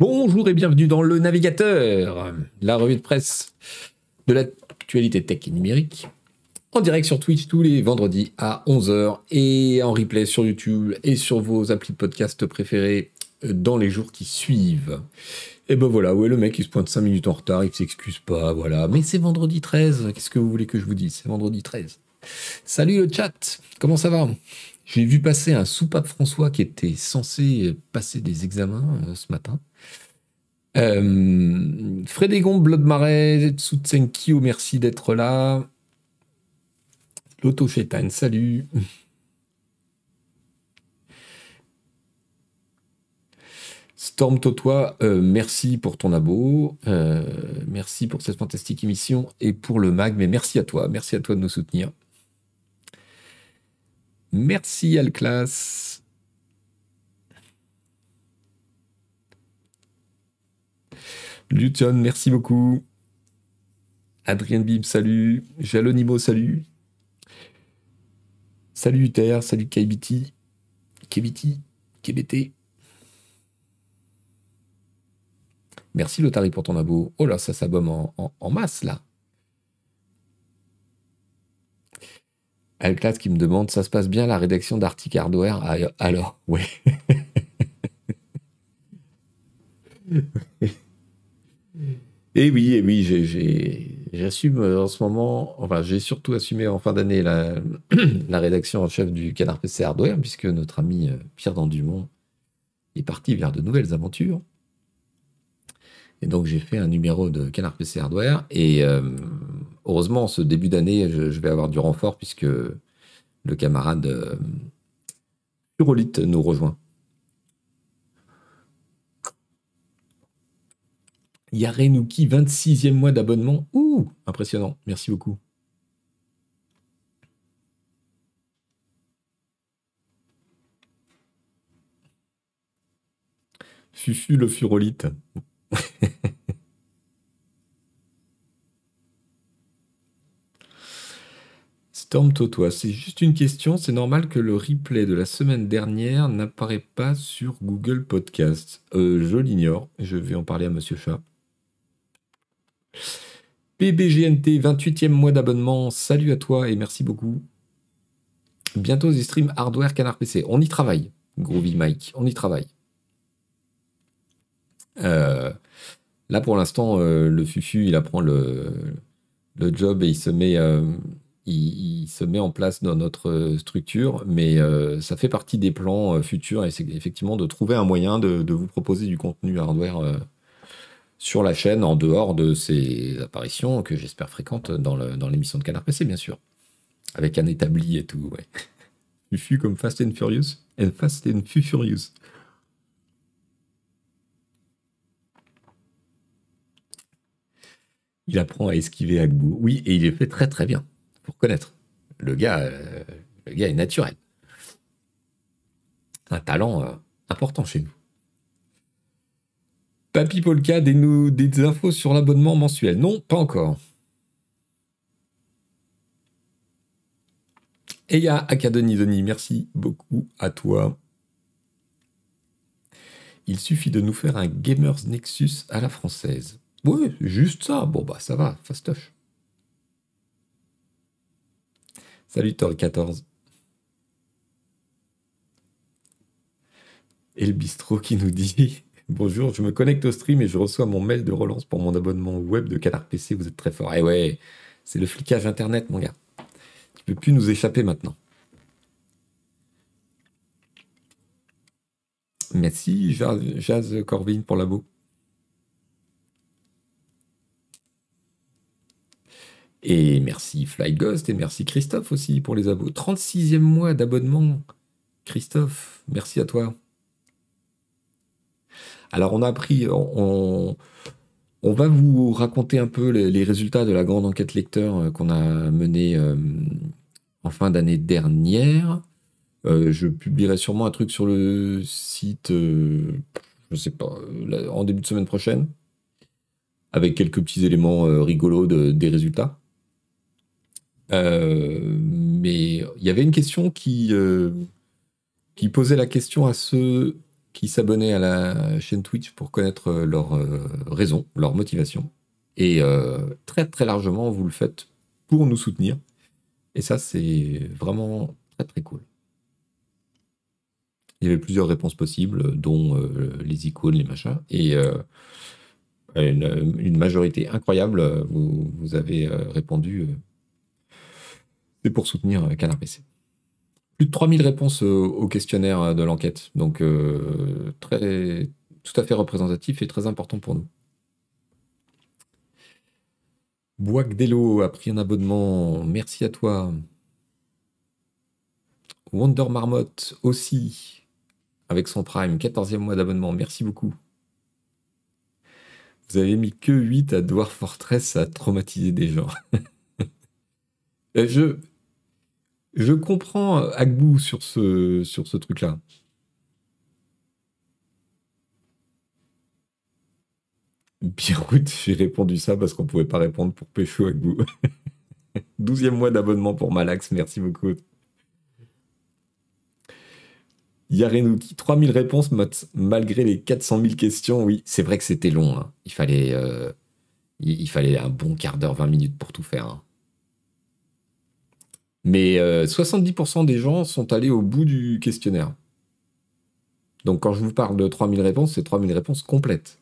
Bonjour et bienvenue dans le navigateur, la revue de presse de l'actualité tech et numérique, en direct sur Twitch tous les vendredis à 11h et en replay sur YouTube et sur vos applis de podcast préférés dans les jours qui suivent. Et ben voilà, ouais, le mec il se pointe 5 minutes en retard, il s'excuse pas, voilà. Mais c'est vendredi 13, qu'est-ce que vous voulez que je vous dise? C'est vendredi 13. Salut le chat, comment ça va? J'ai vu passer un soupape François qui était censé passer des examens euh, ce matin. Euh, Frédégon, Blood Marais, Tsutsenkyo, merci d'être là. Loto Chétan, salut. Storm Totois, euh, merci pour ton abo, euh, merci pour cette fantastique émission et pour le mag, mais merci à toi, merci à toi de nous soutenir. Merci Alclas. Luton, merci beaucoup. Adrien Bib, salut. Jalonimo, salut. Salut Uther, salut KBT. KBT, KBT. Merci Lotari pour ton abo. Oh là, ça s'abonne en, masse là. Alclas qui me demande, ça se passe bien la rédaction d'Arctic Hardware? Ah, Alors, ouais. Et oui, oui, j'assume euh, en ce moment, enfin, j'ai surtout assumé en fin d'année la, rédaction en chef du Canard PC Hardware, puisque notre ami euh, Pierre Dandumont est parti vers de nouvelles aventures. Et donc, j'ai fait un numéro de Canard PC Hardware. Et euh, heureusement, ce début d'année, je, vais avoir du renfort, puisque le camarade euh, nous rejoint. Yarenuki, 26e mois d'abonnement. Ouh, impressionnant. Merci beaucoup. Fufu le furolite. Storm Totois, c'est juste une question. C'est normal que le replay de la semaine dernière n'apparaît pas sur Google Podcast. Euh, je l'ignore. Je vais en parler à Monsieur Chat. PBGNT, 28e mois d'abonnement, salut à toi et merci beaucoup. Bientôt des streams hardware canard PC. On y travaille, Groovy Mike, on y travaille. Euh, là pour l'instant, euh, le Fufu, il apprend le, le, job et il se met. Euh, en place dans notre structure, mais ça fait partie des plans futurs et c'est effectivement de trouver un moyen de vous proposer du contenu hardware sur la chaîne en dehors de ces apparitions que j'espère fréquentes dans l'émission de Canard PC, bien sûr. Avec un établi et tout, ouais. Fufu comme Fast and Furious and Fast and Furious. Il apprend à esquiver Agbo. Oui, et il est fait très très bien, pour connaître. Le gars, euh, le gars est naturel. Un talent euh, important chez nous. Papy Polka, des, infos sur l'abonnement mensuel Non, pas encore. Et il y merci beaucoup à toi. Il suffit de nous faire un Gamers Nexus à la française. Oui, juste ça. Bon, bah ça va, fastoche. Salut Tor14. Et le bistrot qui nous dit Bonjour, je me connecte au stream et je reçois mon mail de relance pour mon abonnement web de Canard PC. Vous êtes très fort. Eh ouais, c'est le flicage internet, mon gars. Tu peux plus nous échapper maintenant. Merci, Jazz Corvin, pour l'abo. Et merci Fly Ghost et merci Christophe aussi pour les abos. 36e mois d'abonnement. Christophe, merci à toi. Alors on a appris, on, va vous raconter un peu les, résultats de la grande enquête lecteur euh, qu'on a menée euh, en fin d'année dernière. Euh, je publierai sûrement un truc sur le site, je ne sais pas, en début de semaine prochaine, avec quelques petits éléments rigolos des résultats. mais il y avait une question qui, qui posait la question à ceux qui s'abonnaient à la chaîne Twitch pour connaître leurs raisons, leurs motivations. Et très très largement, vous le faites pour nous soutenir. Et ça, c'est vraiment très très cool. Il y avait plusieurs réponses possibles, dont les icônes, les machins. Et une, majorité incroyable, vous, avez répondu. c'est pour soutenir Canard PC plus de 3000 réponses au questionnaire de l'enquête. Donc, euh, très, tout à fait représentatif et très important pour nous. Boagdello a pris un abonnement. Merci à toi. Wonder Marmotte aussi, avec son Prime, 14e mois d'abonnement. Merci beaucoup. Vous avez mis que 8 à Dwarf Fortress à traumatiser des gens. je, je comprends euh, Agbou sur ce, sur ce truc-là. Biroute, j'ai répondu ça parce qu'on pouvait pas répondre pour Pécho Agbou. Douzième mois d'abonnement pour Malax, merci beaucoup. Yarenouki, 3000 réponses malgré les 400 000 questions. Oui, c'est vrai que c'était long. Hein. Il, fallait, euh, il, fallait un bon quart d'heure, 20 minutes pour tout faire. Hein. Mais 70% euh, des gens sont allés au bout du questionnaire. Donc quand je vous parle de 3000 réponses, c'est 3000 réponses complètes.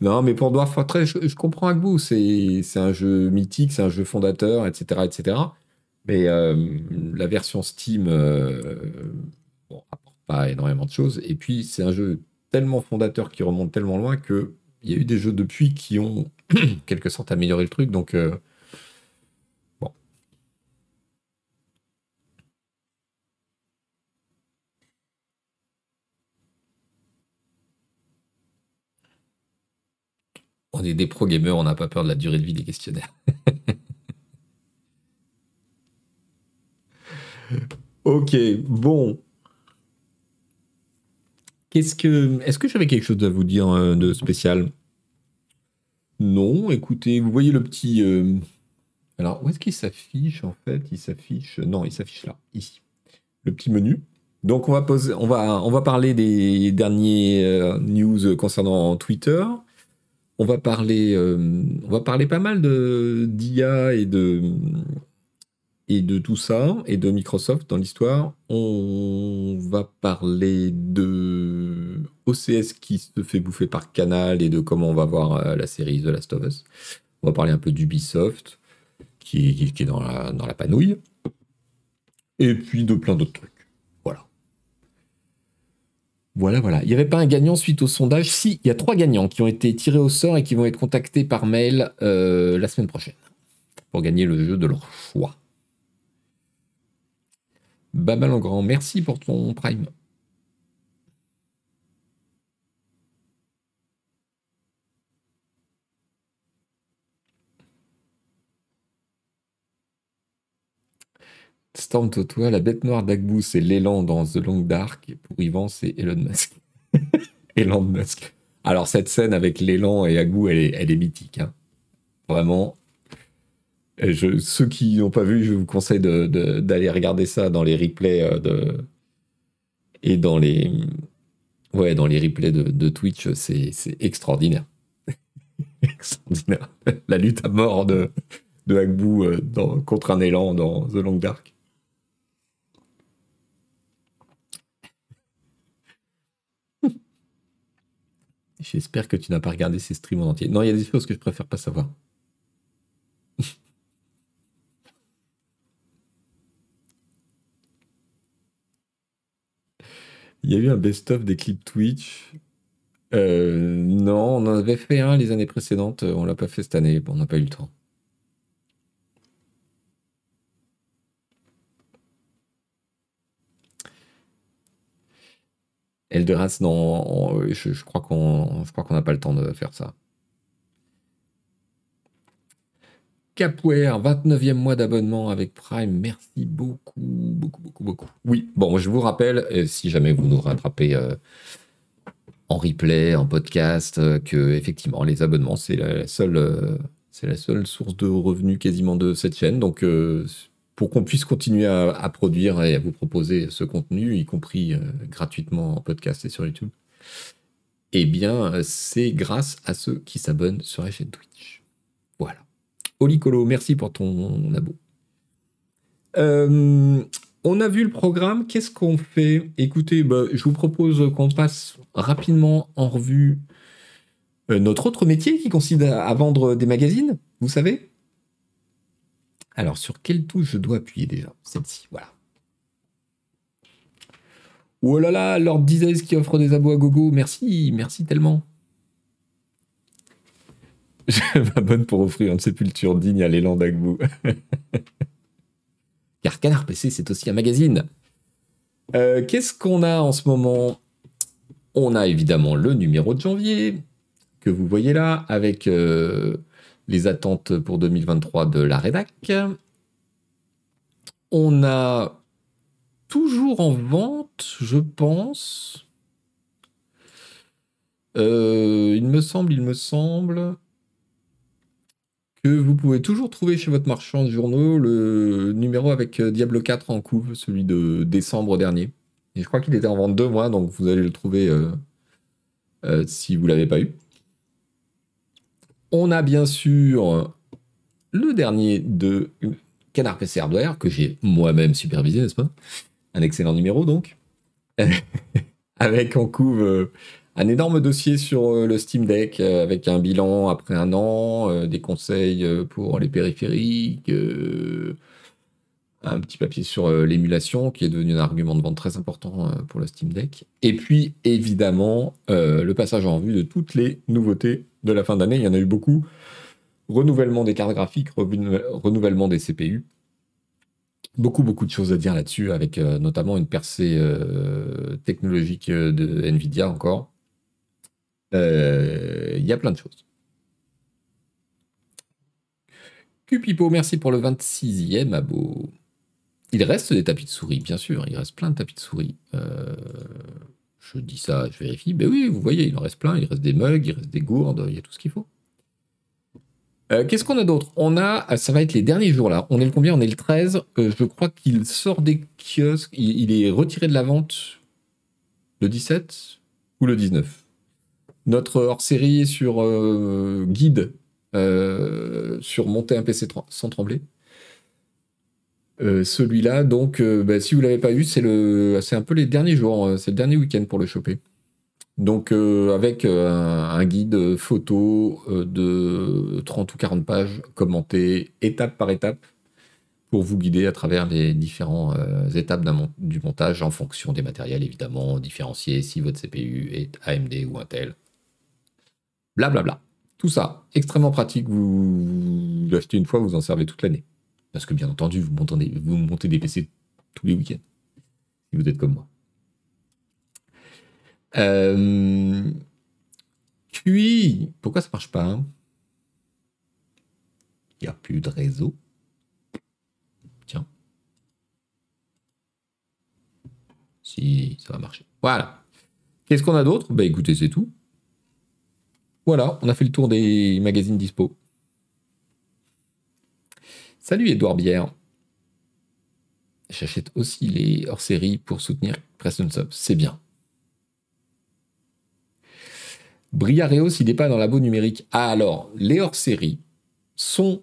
Non, mais pour Dwarf Fortress, je, comprends avec vous. C'est un jeu mythique, c'est un jeu fondateur, etc. etc. Mais euh, la version Steam euh, apporte pas énormément de choses. Et puis, c'est un jeu tellement fondateur qui remonte tellement loin que il y a eu des jeux depuis qui ont quelque sorte amélioré le truc. Donc euh, bon. On est des pro gamers, on n'a pas peur de la durée de vie des questionnaires. ok, bon. Est-ce que j'avais quelque chose à vous dire euh, de spécial? Non, écoutez, vous voyez le petit. Euh, alors, où est-ce qu'il s'affiche en fait? Il s'affiche. Non, il s'affiche là, ici. Le petit menu. Donc, on va, poser, on va, on va parler des derniers euh, news concernant Twitter. On va parler, on va parler pas mal de d'IA et de et de tout ça, et de Microsoft dans l'histoire, on va parler de OCS qui se fait bouffer par Canal et de comment on va voir euh, la série The Last of Us. On va parler un peu d'Ubisoft, qui, est dans la, dans la panouille. Et puis de plein d'autres trucs. Voilà. Voilà, voilà. Il n'y avait pas un gagnant suite au sondage? Si, il y a trois gagnants qui ont été tirés au sort et qui vont être contactés par mail euh, la semaine prochaine pour gagner le jeu de leur choix. Babal en grand, merci pour ton prime. Storm Totoa, la bête noire d'Agbou, c'est l'élan dans The Long Dark. Pour Yvan, c'est Elon Musk. Elon Musk. Alors, cette scène avec l'élan et Agbou, elle est, elle est mythique. Hein. Vraiment, ceux qui n'ont pas vu, je vous conseille d'aller regarder ça dans les replays euh, de, et dans les, ouais, dans les replays de, Twitch. C'est extraordinaire. extraordinaire. La lutte à mort de, de euh, contre un élan dans The Long Dark. J'espère que tu n'as pas regardé ces streams en entier. Non, il y a des choses que je préfère pas savoir. Il y a eu un best-of des clips Twitch. Euh, non, on en avait fait un les années précédentes. On l'a pas fait cette année. on n'a pas eu le temps. Elderas, non, je, je crois qu'on n'a pas le temps de faire ça. Capware, 29e mois d'abonnement avec Prime. Merci beaucoup, beaucoup, beaucoup, beaucoup. Oui, bon, je vous rappelle, euh, si jamais vous nous rattrapez euh, en replay, en podcast, euh, que effectivement, les abonnements, c'est la seule, C'est la seule source de revenus quasiment de cette chaîne. Donc, euh, pour qu'on puisse continuer à, produire et à vous proposer ce contenu, y compris euh, gratuitement en podcast et sur YouTube, eh bien, c'est grâce à ceux qui s'abonnent sur la chaîne Twitch. Olicolo, merci pour ton abo. Euh, on a vu le programme, qu'est-ce qu'on fait? Écoutez, bah, je vous propose qu'on passe rapidement en revue euh, notre autre métier qui consiste à, vendre des magazines, vous savez? Alors, sur quelle touche je dois appuyer déjà? Celle-ci, voilà. Oh là là, Lord qui offre des abos à gogo, merci, merci tellement. Je m'abonne pour offrir une sépulture digne à l'élan d'Agbou. Car Canard PC, c'est aussi un magazine. Euh, qu'est-ce qu'on a en ce moment? On a évidemment le numéro de janvier, que vous voyez là, avec euh, les attentes pour 2023 de la rédac. On a toujours en vente, je pense. Euh, il me semble, il me semble que vous pouvez toujours trouver chez votre marchand de journaux le numéro avec euh, Diablo 4 en couve, celui de décembre dernier. Et je crois qu'il était en vente deux mois, donc vous allez le trouver si vous ne l'avez pas eu. On a bien sûr le dernier de Canard PC Hardware, que j'ai moi-même supervisé, n'est-ce pas? Un excellent numéro donc. avec en couve euh, un énorme dossier sur euh, le Steam Deck, euh, avec un bilan après un an, des conseils pour les périphériques, un petit papier sur l'émulation, qui est devenu un argument de vente très important pour le Steam Deck. Et puis, évidemment, le passage en vue de toutes les nouveautés de la fin d'année. Il y en a eu beaucoup. Renouvellement des cartes graphiques, renouvellement des CPU. Beaucoup, beaucoup de choses à dire là-dessus, avec euh, notamment une percée euh, technologique euh, de Nvidia encore. Il y a plein de choses. Cupipo, merci pour le 26e abo. Il reste des tapis de souris, bien sûr, il reste plein de tapis de souris. Je dis ça, je vérifie. Ben oui, vous voyez, il en reste plein. Il reste des mugs, il reste des gourdes, il y a tout ce qu'il faut. Euh, qu'est-ce qu'on a d'autre? On a, ça va être les derniers jours là. On est le combien? On est le 13. Euh, je crois qu'il sort des kiosques. Il, est retiré de la vente le 17 ou le 19. Notre hors-série sur euh, guide sur monter un PC sans trembler. Euh, celui-là, donc, euh, bah, si vous l'avez pas eu, c'est le, c'est un peu les derniers jours, c'est le dernier week-end pour le choper. Donc, euh, avec un, guide photo de 30 ou 40 pages commenté étape par étape pour vous guider à travers les différentes étapes du montage en fonction des matériels, évidemment, différencier si votre CPU est AMD ou Intel. Blablabla. Bla bla. Tout ça, extrêmement pratique. vous l'achetez une fois, vous en servez toute l'année. Parce que bien entendu, vous montez, des PC tous les week-ends. Si vous êtes comme moi. Euh... pourquoi ça marche pas hein? Il n'y a plus de réseau. Tiens. Si, ça va marcher. Voilà. Qu'est-ce qu'on a d'autre? Bah écoutez, c'est tout. Voilà, on a fait le tour des magazines dispo. Salut Edouard Bière. J'achète aussi les hors-série pour soutenir Preston Sub. C'est bien. Briareos, il n'est pas dans labo numérique. Ah alors, les hors-série sont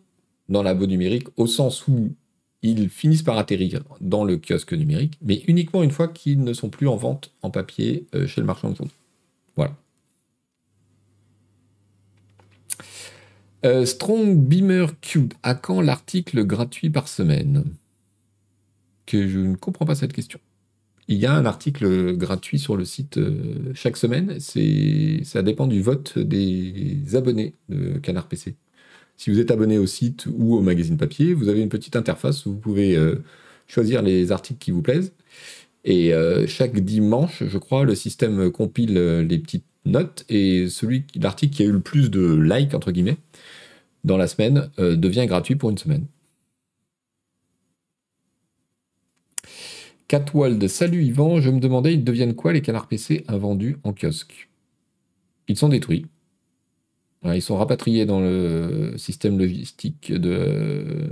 dans labo numérique au sens où ils finissent par atterrir dans le kiosque numérique, mais uniquement une fois qu'ils ne sont plus en vente en papier euh, chez le marchand de journaux. Voilà. Euh, Strong Beamer Cube, à quand l'article gratuit par semaine? Que je ne comprends pas cette question. Il y a un article gratuit sur le site euh, chaque semaine. C'est, ça dépend du vote des abonnés de Canard PC. Si vous êtes abonné au site ou au magazine papier, vous avez une petite interface où vous pouvez euh, choisir les articles qui vous plaisent. Et chaque dimanche, je crois, le système compile les petites notes et celui, l'article qui a eu le plus de likes entre guillemets, dans la semaine euh, devient gratuit pour une semaine. Catwald, salut Yvan, je me demandais, ils deviennent quoi les canards PC invendus en kiosque? Ils sont détruits. ils sont rapatriés dans le système logistique de,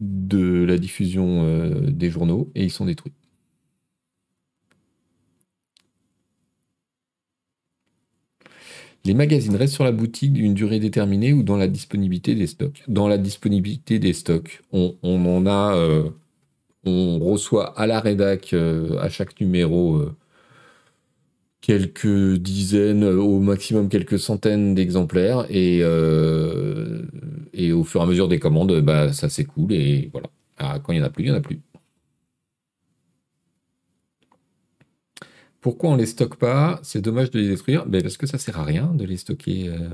de la diffusion euh, des journaux et ils sont détruits. Les magazines restent sur la boutique d'une durée déterminée ou dans la disponibilité des stocks Dans la disponibilité des stocks. On, en a. Euh, on reçoit à la rédac euh, à chaque numéro quelques dizaines, au maximum quelques centaines d'exemplaires. Et, euh, et au fur et à mesure des commandes, bah, ça s'écoule. Et voilà. Ah, quand il n'y en a plus, il n'y en a plus. Pourquoi on ne les stocke pas C'est dommage de les détruire. Ben parce que ça sert à rien de les stocker euh,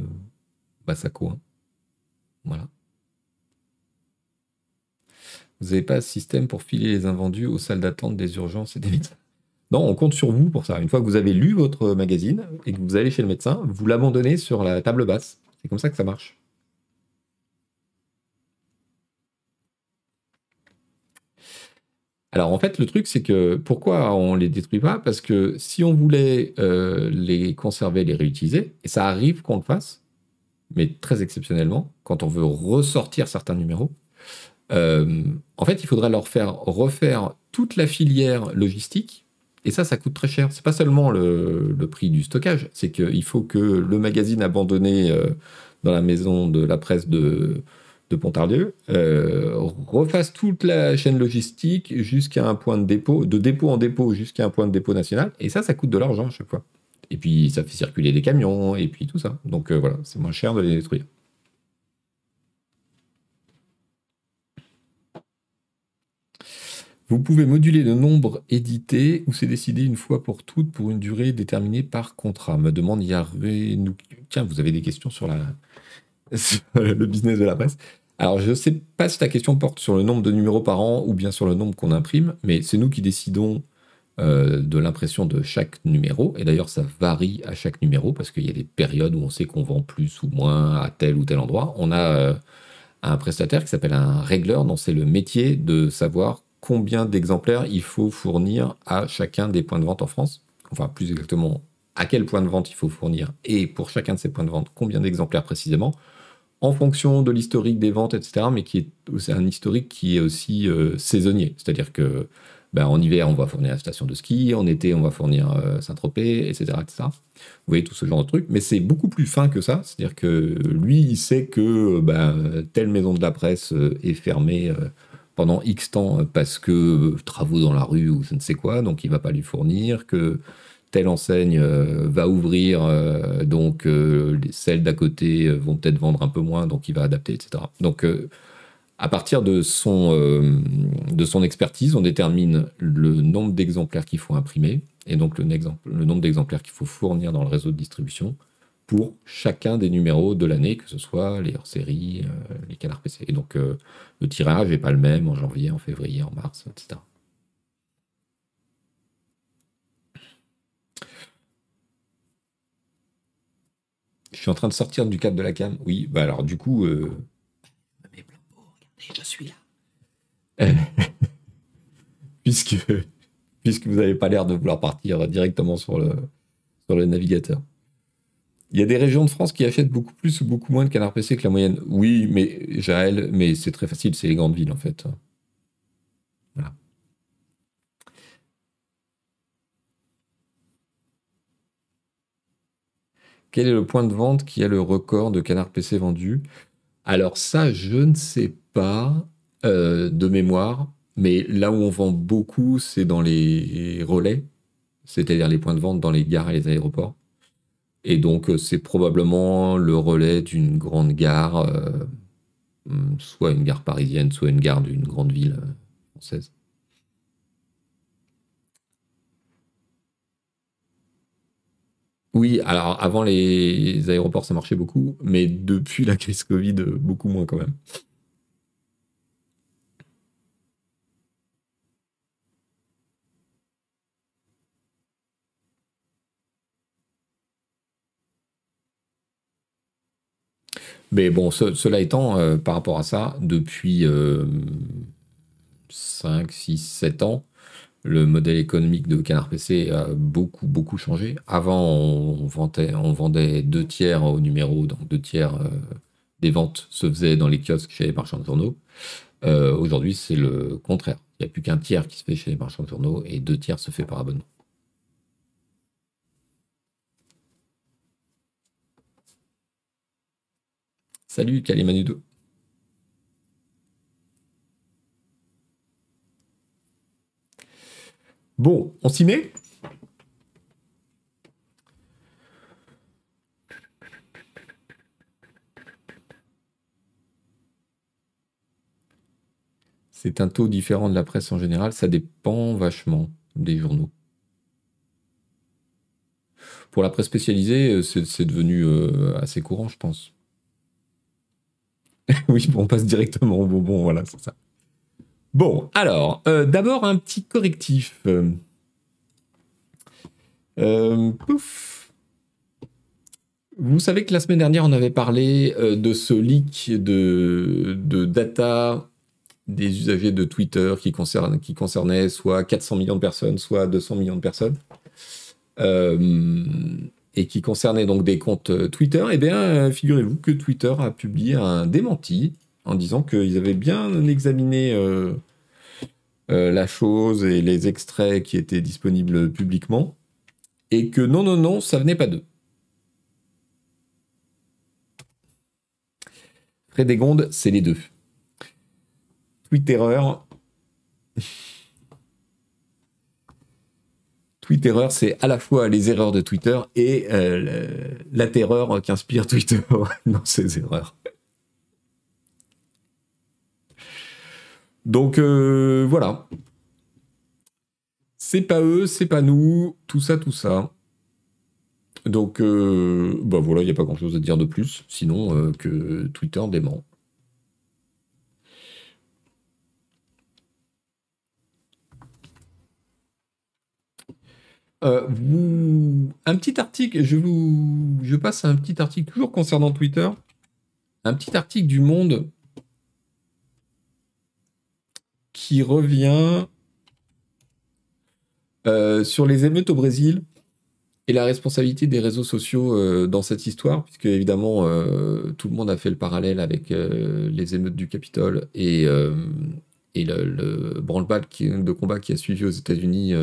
ça Hein. Voilà. Vous n'avez pas de système pour filer les invendus aux salles d'attente des urgences et des médecins? Non, on compte sur vous pour ça. Une fois que vous avez lu votre magazine et que vous allez chez le médecin, vous l'abandonnez sur la table basse. C'est comme ça que ça marche. Alors en fait, le truc, c'est que pourquoi on les détruit pas? Parce que si on voulait euh, les conserver, les réutiliser, et ça arrive qu'on le fasse, mais très exceptionnellement, quand on veut ressortir certains numéros, euh, en fait, il faudrait leur faire refaire toute la filière logistique et ça, ça coûte très cher. C'est pas seulement le, prix du stockage, c'est qu'il faut que le magazine abandonné euh, dans la maison de la presse de, de Pontarlieu euh, refasse toute la chaîne logistique jusqu'à un point de dépôt, de dépôt en dépôt jusqu'à un point de dépôt national. Et ça, ça coûte de l'argent à chaque fois. Et puis, ça fait circuler des camions, et puis tout ça. Donc euh, voilà, c'est moins cher de les détruire. Vous pouvez moduler le nombre édité ou c'est décidé une fois pour toutes pour une durée déterminée par contrat. Me demande Yarvé. Tiens, vous avez des questions sur, la... le business de la presse. Alors, je ne sais pas si ta question porte sur le nombre de numéros par an ou bien sur le nombre qu'on imprime, mais c'est nous qui décidons euh, de l'impression de chaque numéro. Et d'ailleurs, ça varie à chaque numéro parce qu'il y a des périodes où on sait qu'on vend plus ou moins à tel ou tel endroit. On a euh, un prestataire qui s'appelle un régleur, dont c'est le métier de savoir combien d'exemplaires il faut fournir à chacun des points de vente en France. Enfin, plus exactement, à quel point de vente il faut fournir et pour chacun de ces points de vente, combien d'exemplaires précisément, en fonction de l'historique des ventes, etc. Mais qui est, un historique qui est aussi euh, saisonnier. C'est-à-dire que ben, en hiver, on va fournir la station de ski, en été, on va fournir euh, Saint-Tropez, etc., etc. Vous voyez tout ce genre de trucs, mais c'est beaucoup plus fin que ça. C'est-à-dire que lui, il sait que ben, telle maison de la presse euh, est fermée pendant X temps parce que travaux dans la rue ou je ne sais quoi, donc il va pas lui fournir, que telle enseigne euh, va ouvrir, euh, donc celles d'à côté vont peut-être vendre un peu moins, donc il va adapter, etc. Donc à partir de son, expertise, on détermine le nombre d'exemplaires qu'il faut imprimer et donc le, nombre d'exemplaires qu'il faut fournir dans le réseau de distribution pour chacun des numéros de l'année, que ce soit les hors-séries, euh, les canards PC. Et donc euh, le tirage n'est pas le même en janvier, en février, en mars, etc. Je suis en train de sortir du cadre de la cam. Oui, bah alors du coup. Euh... regardez, je suis là. puisque, puisque vous n'avez pas l'air de vouloir partir directement sur le, sur le navigateur. Il y a des régions de France qui achètent beaucoup plus ou beaucoup moins de canards PC que la moyenne. Oui, mais Jaël, mais c'est très facile, c'est les grandes villes en fait. Voilà. Quel est le point de vente qui a le record de canards PC vendus? Alors ça, je ne sais pas euh, de mémoire, mais là où on vend beaucoup, c'est dans les relais, c'est-à-dire les points de vente dans les gares et les aéroports. Et donc, euh, c'est probablement le relais d'une grande gare, euh, soit une gare parisienne, soit une gare d'une grande ville française. Oui, alors avant les aéroports, ça marchait beaucoup, mais depuis la crise Covid, beaucoup moins quand même. Mais bon, cela étant, euh, par rapport à ça, depuis 5, 6, 7 ans, le modèle économique de Canard PC a beaucoup, beaucoup changé. Avant, on vendait, deux tiers au numéro, donc deux tiers euh, des ventes se faisaient dans les kiosques chez les marchands de journaux. Euh, aujourd'hui, c'est le contraire. Il n'y a plus qu'un tiers qui se fait chez les marchands de journaux et deux tiers se fait par abonnement. Salut Kalimanudo. Bon, on s'y met? C'est un taux différent de la presse en général, ça dépend vachement des journaux. Pour la presse spécialisée, euh, c'est devenu euh, assez courant, je pense. oui, on passe directement au bonbon, voilà, c'est ça. Bon, alors, euh, d'abord un petit correctif. pouf. Vous savez que la semaine dernière, on avait parlé de ce leak de, data des usagers de Twitter qui, concernaient soit 400 millions de personnes, soit 200 millions de personnes, euh, et qui concernait donc des comptes euh, Twitter, eh bien, euh, figurez-vous que Twitter a publié un démenti en disant qu'ils avaient bien examiné la chose et les extraits qui étaient disponibles publiquement, et que non, non, non, ça venait pas d'eux. Frédégonde, c'est les deux. Twitterreur. Twitterreur, c'est à la fois les erreurs de Twitter et euh, la terreur qu'inspire Twitter dans ses erreurs. Donc euh, voilà. C'est pas eux, c'est pas nous, tout ça, tout ça. Donc, euh, bah voilà, il n'y a pas grand chose à dire de plus, sinon que Twitter dément. Euh, un petit article, je vous, je passe à un petit article toujours concernant Twitter, un petit article du Monde qui revient euh, sur les émeutes au Brésil et la responsabilité des réseaux sociaux euh, dans cette histoire, puisque évidemment tout le monde a fait le parallèle avec les émeutes du Capitole et, le, le branle-bas de combat qui a suivi aux États-Unis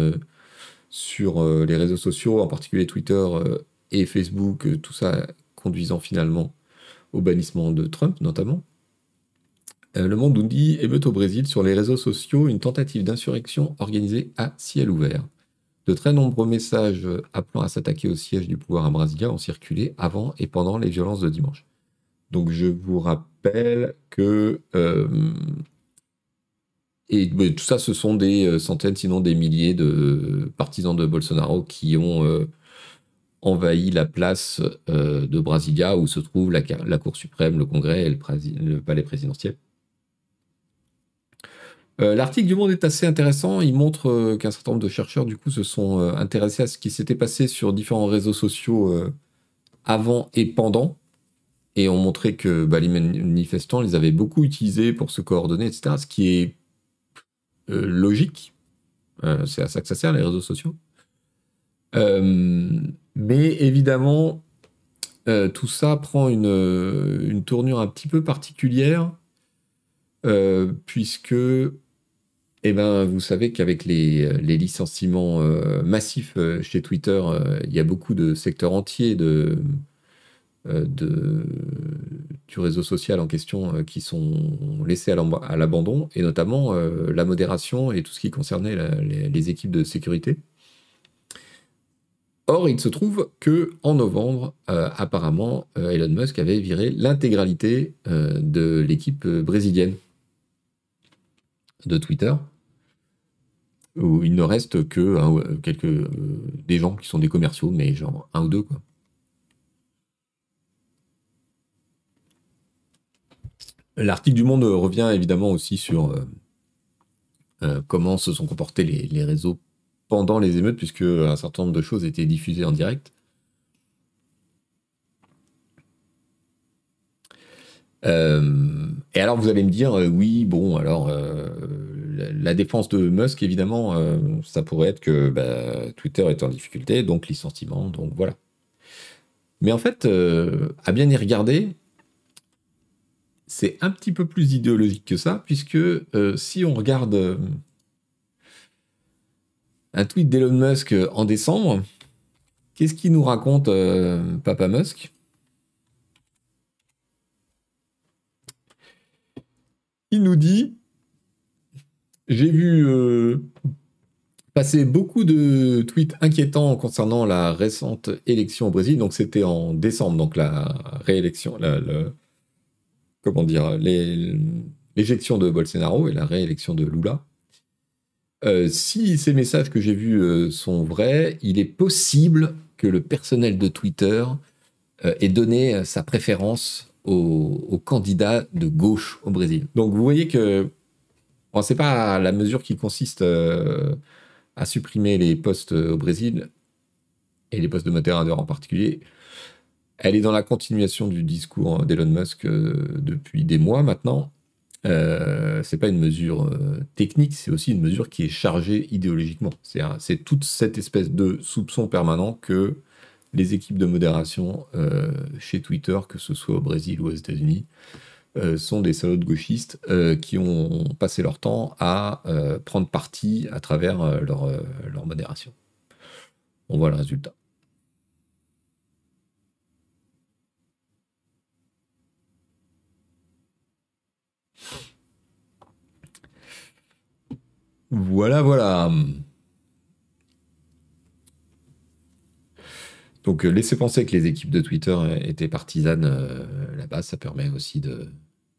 sur euh, les réseaux sociaux, en particulier Twitter euh, et Facebook, euh, tout ça conduisant finalement au bannissement de Trump notamment. Le Monde nous dit émeute au Brésil sur les réseaux sociaux, une tentative d'insurrection organisée à ciel ouvert. De très nombreux messages appelant à s'attaquer au siège du pouvoir à Brasilia ont circulé avant et pendant les violences de dimanche. Donc je vous rappelle que et tout ça, ce sont des euh, centaines, sinon des milliers de partisans de Bolsonaro qui ont euh, envahi la place euh, de Brasilia où se trouve la, Cour suprême, le Congrès et le, palais présidentiel. L'article du Monde est assez intéressant. Il montre qu'un certain nombre de chercheurs, du coup, se sont intéressés à ce qui s'était passé sur différents réseaux sociaux avant et pendant et ont montré que bah, les manifestants les avaient beaucoup utilisés pour se coordonner, etc. Ce qui est euh, logique. Euh, c'est à ça que ça sert, les réseaux sociaux. Euh, mais évidemment, tout ça prend une, tournure un petit peu particulière, puisque eh ben, vous savez qu'avec les, les, licenciements massifs chez Twitter, il y a beaucoup de secteurs entiers de, euh, du réseau social en question euh, qui sont laissés à l'abandon, et notamment euh, la modération et tout ce qui concernait les, équipes de sécurité. Or, il se trouve que en novembre, apparemment, Elon Musk avait viré l'intégralité de l'équipe brésilienne de Twitter, où il ne reste que quelques des gens qui sont des commerciaux, mais genre un ou deux quoi. L'article du Monde revient évidemment aussi sur euh, euh, comment se sont comportés les, réseaux pendant les émeutes, puisque un certain nombre de choses étaient diffusées en direct. Euh, et alors vous allez me dire, oui, bon, alors la défense de Musk, évidemment, euh, ça pourrait être que bah, Twitter est en difficulté, donc licenciement, donc voilà. Mais en fait, euh, à bien y regarder, c'est un petit peu plus idéologique que ça, puisque si on regarde un tweet d'Elon Musk en décembre, qu'est-ce qu'il nous raconte Papa Musk? Il nous dit J'ai vu euh, passer beaucoup de tweets inquiétants concernant la récente élection au Brésil. Donc, c'était en décembre, donc la réélection, comment dire, l'éjection de Bolsonaro et la réélection de Lula. Euh, si ces messages que j'ai vus euh, sont vrais, il est possible que le personnel de Twitter ait donné sa préférence aux, candidats de gauche au Brésil. Donc vous voyez que bon, c'est pas la mesure qui consiste euh, à supprimer les postes au Brésil et les postes de modérateur en particulier. Elle est dans la continuation du discours d'Elon Musk euh, depuis des mois maintenant. Euh, c'est pas une mesure euh, technique, c'est aussi une mesure qui est chargée idéologiquement. C'est toute cette espèce de soupçon permanent que les équipes de modération chez Twitter, que ce soit au Brésil ou aux États-Unis, euh, sont des salauds gauchistes euh, qui ont passé leur temps à prendre parti à travers leur, leur modération. On voit le résultat. Voilà, voilà. Donc euh, laisser penser que les équipes de Twitter étaient partisanes euh, là-bas, ça permet aussi de,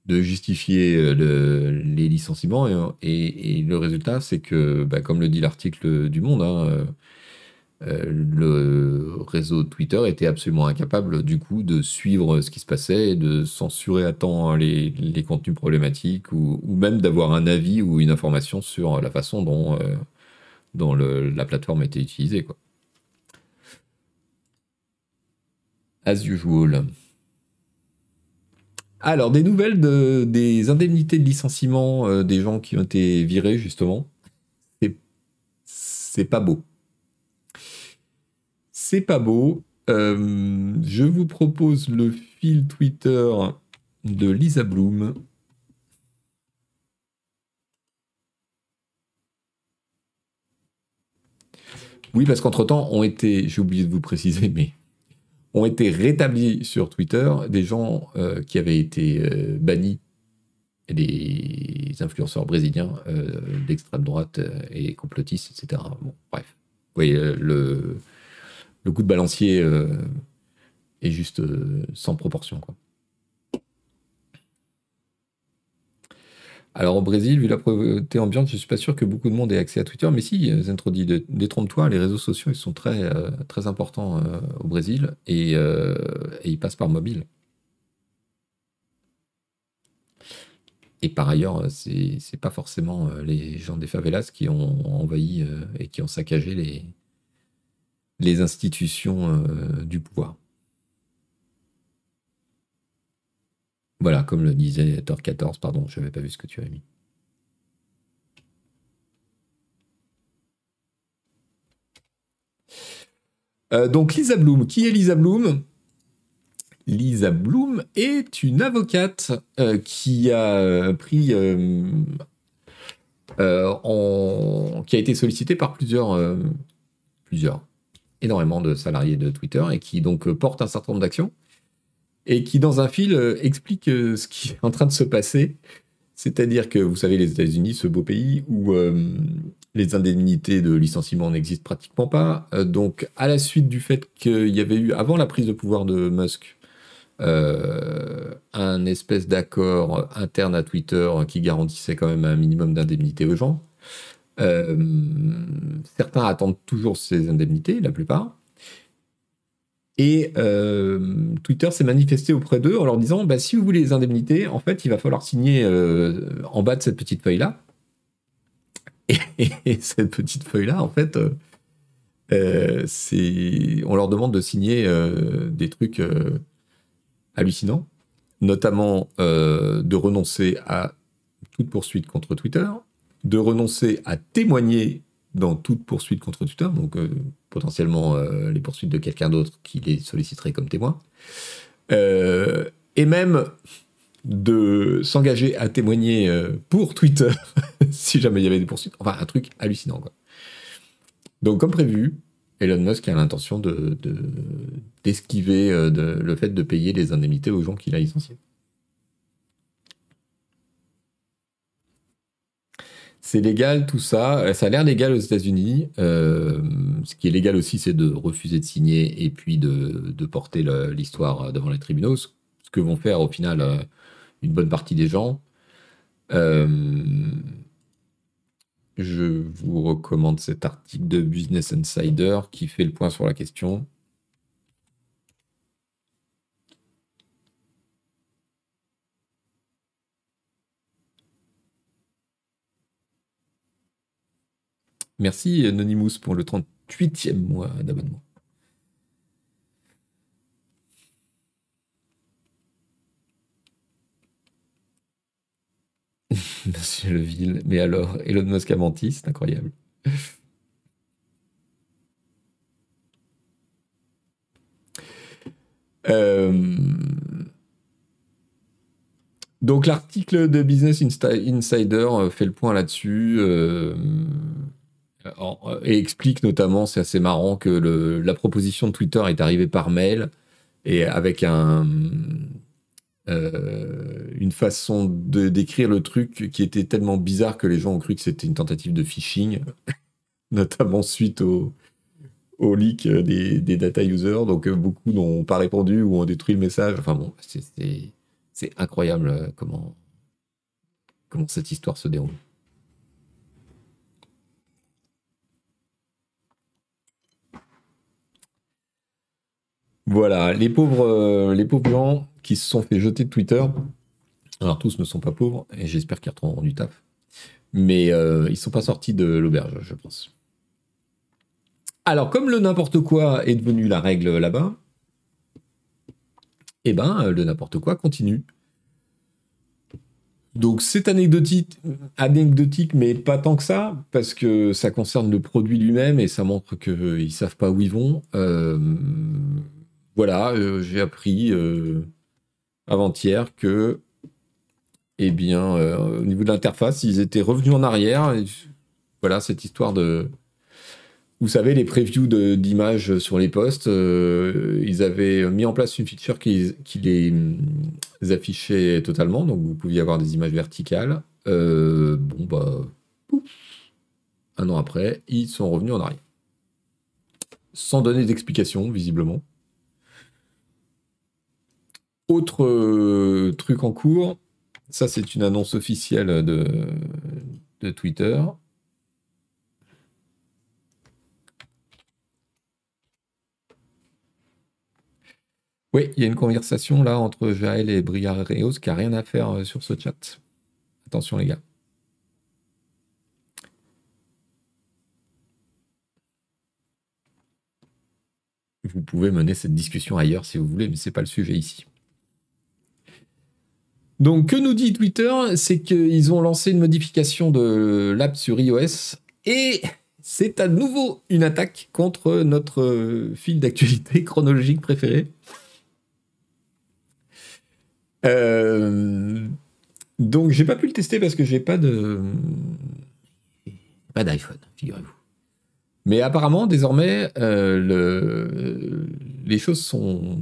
justifier euh, les licenciements. Et, le résultat, c'est que, bah, comme le dit l'article du Monde, hein, le réseau Twitter était absolument incapable du coup de suivre ce qui se passait de censurer à temps les, contenus problématiques ou, même d'avoir un avis ou une information sur la façon dont, la plateforme était utilisée. As usual. Alors, des nouvelles de, des indemnités de licenciement euh, des gens qui ont été virés, justement. C'est pas beau. C'est pas beau. Euh, je vous propose le fil Twitter de Lisa Bloom. Oui, parce qu'entre-temps, ont été, j'ai oublié de vous préciser, mais ont été rétablis sur Twitter des gens euh, qui avaient été euh, bannis, des influenceurs brésiliens euh, d'extrême droite et complotistes, etc. Bon, bref. Vous voyez, le, le coup de balancier est juste sans proportion. Quoi. Alors au Brésil, vu la pauvreté ambiante, je ne suis pas sûr que beaucoup de monde ait accès à Twitter, mais si, euh, Zentro dit, détrompe-toi, les réseaux sociaux ils sont très, euh, importants euh, au Brésil et, ils passent par mobile. Et par ailleurs, c'est n'est pas forcément les gens des favelas qui ont envahi et qui ont saccagé les institutions du pouvoir. Voilà, comme le disait Thor 14, pardon, je n'avais pas vu ce que tu avais mis. Euh, donc Lisa Bloom, qui est Lisa Bloom? Lisa Bloom est une avocate euh, qui a pris euh, qui a été sollicitée par plusieurs plusieurs énormément de salariés de Twitter et qui donc porte un certain nombre d'actions et qui, dans un fil, euh, explique euh, ce qui est en train de se passer. C'est-à-dire que, vous savez, les États-Unis, ce beau pays où euh, les indemnités de licenciement n'existent pratiquement pas. donc, à la suite du fait qu'il y avait eu, avant la prise de pouvoir de Musk, un espèce d'accord interne à Twitter qui garantissait quand même un minimum d'indemnités aux gens, certains attendent toujours ces indemnités, la plupart. Et euh, Twitter s'est manifesté auprès d'eux en leur disant bah, si vous voulez les indemnités, en fait, il va falloir signer euh, en bas de cette petite feuille-là. Et, cette petite feuille-là, en fait, euh, c'est on leur demande de signer des trucs hallucinants, notamment de renoncer à toute poursuite contre Twitter, de renoncer à témoigner dans toute poursuite contre Twitter, donc euh, potentiellement euh, les poursuites de quelqu'un d'autre qui les solliciterait comme témoin, euh, et même de s'engager à témoigner pour Twitter si jamais il y avait des poursuites. Enfin, un truc hallucinant. Quoi. Donc, comme prévu, Elon Musk a l'intention d'esquiver de, le fait de payer les indemnités aux gens qu'il a licenciés. C'est légal tout ça. Ça a l'air légal aux États-Unis. Euh, ce qui est légal aussi, c'est de refuser de signer et puis de, porter l'histoire devant les tribunaux. Ce que vont faire au final euh, une bonne partie des gens. Euh, je vous recommande cet article de Business Insider qui fait le point sur la question. Merci Anonymous pour le 38e mois d'abonnement. Monsieur Leville, mais alors, Elon Musk a menti, c'est incroyable. Euh, donc l'article de Business Insider euh, fait le point là-dessus. Euh, et explique notamment, c'est assez marrant, que la proposition de Twitter est arrivée par mail et avec euh, une façon décrire le truc qui était tellement bizarre que les gens ont cru que c'était une tentative de phishing, notamment suite au, leak des, data users. Donc euh, beaucoup n'ont pas répondu ou ont détruit le message. Enfin bon, c'est incroyable comment cette histoire se déroule. Voilà, les pauvres, euh, les pauvres gens qui se sont fait jeter de Twitter. Alors tous ne sont pas pauvres et j'espère qu'ils retrouveront du taf. Mais euh, ils ne sont pas sortis de l'auberge, je pense. Alors, comme le n'importe quoi est devenu la règle là-bas, eh ben, le n'importe quoi continue. Donc c'est anecdotique, anecdotique, mais pas tant que ça, parce que ça concerne le produit lui-même et ça montre qu'ils ne savent pas où ils vont. Euh, voilà, euh, j'ai appris euh, avant-hier que, eh bien, euh, au niveau de l'interface, ils étaient revenus en arrière. voilà, cette histoire de. Vous savez, les previews d'images sur les posts, ils avaient mis en place une feature qui, les, affichait totalement, donc vous pouviez avoir des images verticales. bon, bah, un an après, ils sont revenus en arrière. Sans donner d'explication, visiblement. Autre euh, truc en cours, ça c'est une annonce officielle de, Twitter. Oui, il y a une conversation là entre Jaël et Briard Reos qui n'a rien à faire euh, sur ce chat. Attention les gars. Vous pouvez mener cette discussion ailleurs si vous voulez, mais ce n'est pas le sujet ici. Donc, que nous dit Twitter? C'est qu'ils ont lancé une modification de l'app sur iOS et c'est à nouveau une attaque contre notre fil d'actualité chronologique préféré. Euh, donc, j'ai pas pu le tester parce que j'ai pas de pas d'iPhone, figurez-vous. Mais apparemment, désormais, euh, les choses sont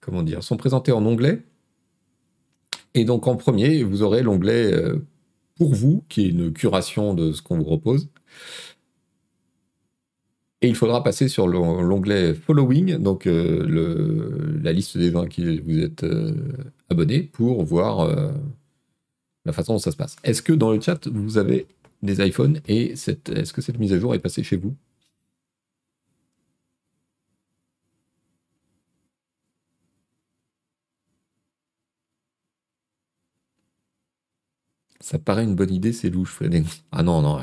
comment dire sont présentées en onglet et donc en premier, vous aurez l'onglet euh, pour vous, qui est une curation de ce qu'on vous propose. Et il faudra passer sur l'onglet Following, donc euh, la liste des gens qui vous êtes euh, abonnés, pour voir la façon dont ça se passe. Est-ce que dans le chat, vous avez des iPhones et est-ce que cette mise à jour est passée chez vous? ça paraît une bonne idée, c'est louche. Ah non, non,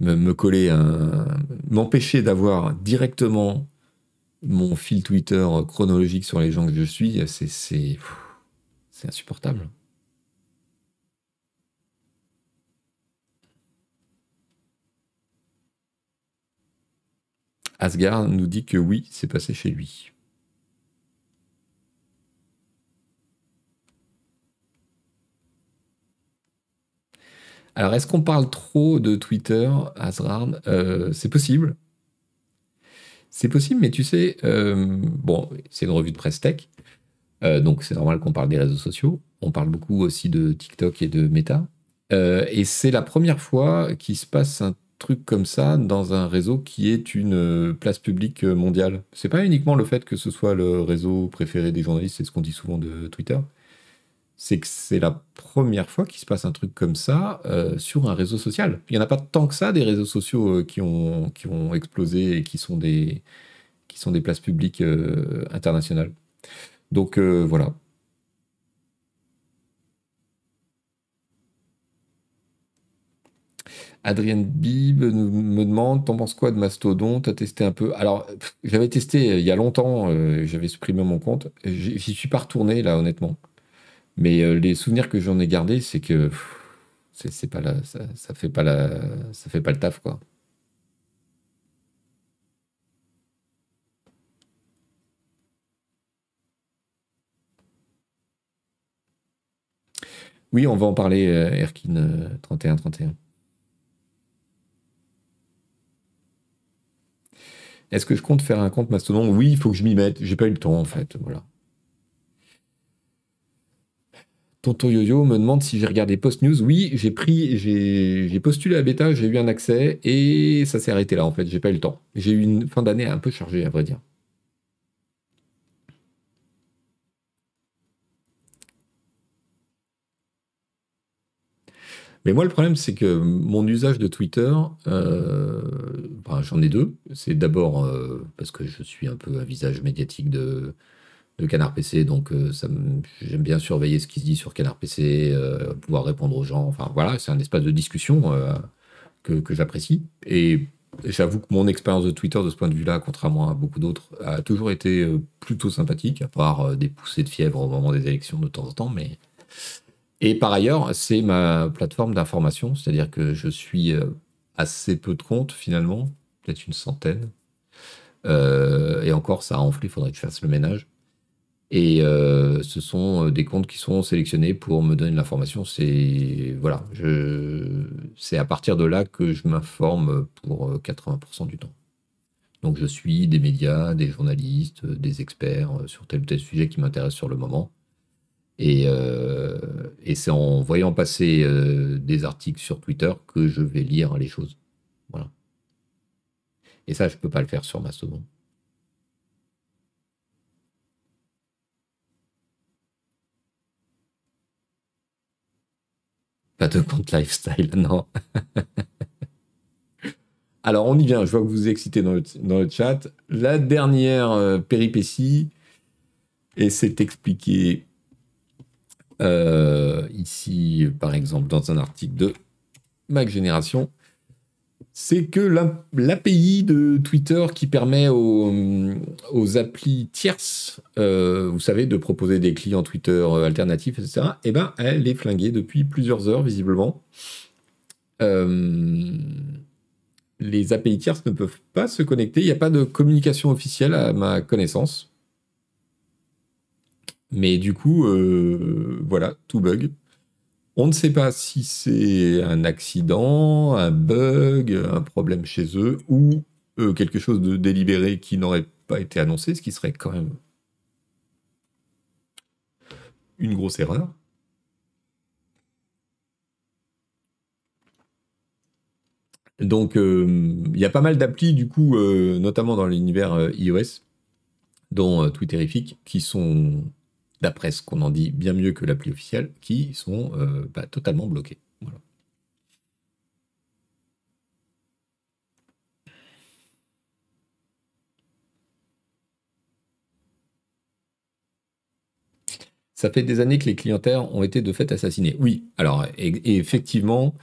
me, me, coller, un... m'empêcher d'avoir directement mon fil Twitter chronologique sur les gens que je suis, c'est insupportable. Asgard nous dit que oui, c'est passé chez lui. Alors, est-ce qu'on parle trop de Twitter, Asgard euh, C'est possible. C'est possible, mais tu sais, euh, bon, c'est une revue de presse tech, euh, donc c'est normal qu'on parle des réseaux sociaux. On parle beaucoup aussi de TikTok et de Meta. et c'est la première fois qu'il se passe un truc comme ça dans un réseau qui est une euh, place publique euh, mondiale. C'est pas uniquement le fait que ce soit le réseau préféré des journalistes, c'est ce qu'on dit souvent de Twitter. C'est que c'est la première fois qu'il se passe un truc comme ça euh, sur un réseau social. Il n'y en a pas tant que ça des réseaux sociaux qui, ont, qui ont explosé et qui sont des, qui sont des places publiques internationales. Donc voilà, Adrienne Bib me demande T'en penses quoi de Mastodon? T'as testé un peu? Alors, j'avais testé euh, il y a longtemps, euh, j'avais supprimé mon compte. J'y suis pas retourné, là, honnêtement. Mais euh, les souvenirs que j'en ai gardés, c'est que c'est pas la, ça, ça, fait pas la, ça fait pas le taf, quoi. Oui, on va en parler, Erkin 3131. Est-ce que je compte faire un compte Mastodon? Oui, il faut que je m'y mette. J'ai pas eu le temps en fait. Voilà. Tonton Yo-Yo me demande si j'ai regardé Post News. Oui, j'ai pris, j'ai postulé à bêta, j'ai eu un accès et ça s'est arrêté là en fait. J'ai pas eu le temps. J'ai eu une fin d'année un peu chargée à vrai dire. Mais moi, le problème, c'est que mon usage de Twitter, euh, j'en ai deux. C'est d'abord euh, parce que je suis un peu un visage médiatique de, Canard PC, donc euh, j'aime bien surveiller ce qui se dit sur Canard PC, pouvoir répondre aux gens. Enfin voilà, c'est un espace de discussion que, que j'apprécie. Et j'avoue que mon expérience de Twitter de ce point de vue-là, contrairement à beaucoup d'autres, a toujours été plutôt sympathique, à part des poussées de fièvre au moment des élections de temps en temps, mais et par ailleurs, c'est ma plateforme d'information, c'est-à-dire que je suis euh, assez peu de comptes finalement, peut-être une centaine. Euh, et encore, ça a enflé, il faudrait que je fasse le ménage. Et euh, ce sont des comptes qui sont sélectionnés pour me donner de l'information. C'est voilà, à partir de là que je m'informe pour 80% du temps. Donc je suis des médias, des journalistes, des experts sur tel ou tel sujet qui m'intéresse sur le moment. Euh, et, c'est en voyant passer euh, des articles sur Twitter que je vais lire les choses. Voilà. Et ça, je ne peux pas le faire sur Mastodon. De compte lifestyle, non. Alors, on y vient. Je vois que vous excitez dans le, chat. La dernière euh, péripétie, et c'est expliqué euh, ici, par exemple, dans un article de Mac Génération, c'est que l'API de Twitter qui permet aux, applis tierces, euh, vous savez, de proposer des clients Twitter euh, alternatifs, etc., eh ben, elle est flinguée depuis plusieurs heures, visiblement. les API tierces ne peuvent pas se connecter. Il n'y a pas de communication officielle à ma connaissance. Mais du coup, euh, voilà, tout bug. On ne sait pas si c'est un accident, un bug, un problème chez eux, ou euh, quelque chose de délibéré qui n'aurait pas été annoncé, ce qui serait quand même une grosse erreur. Donc, euh, il y a pas mal d'applis, du coup, notamment dans l'univers iOS, dont Twitterific, qui sont d'après ce qu'on en dit bien mieux que l'appli officielle, qui sont euh, bah, totalement bloqués. Ça fait des années que les clientaires ont été de fait assassinés. Oui, alors, effectivement,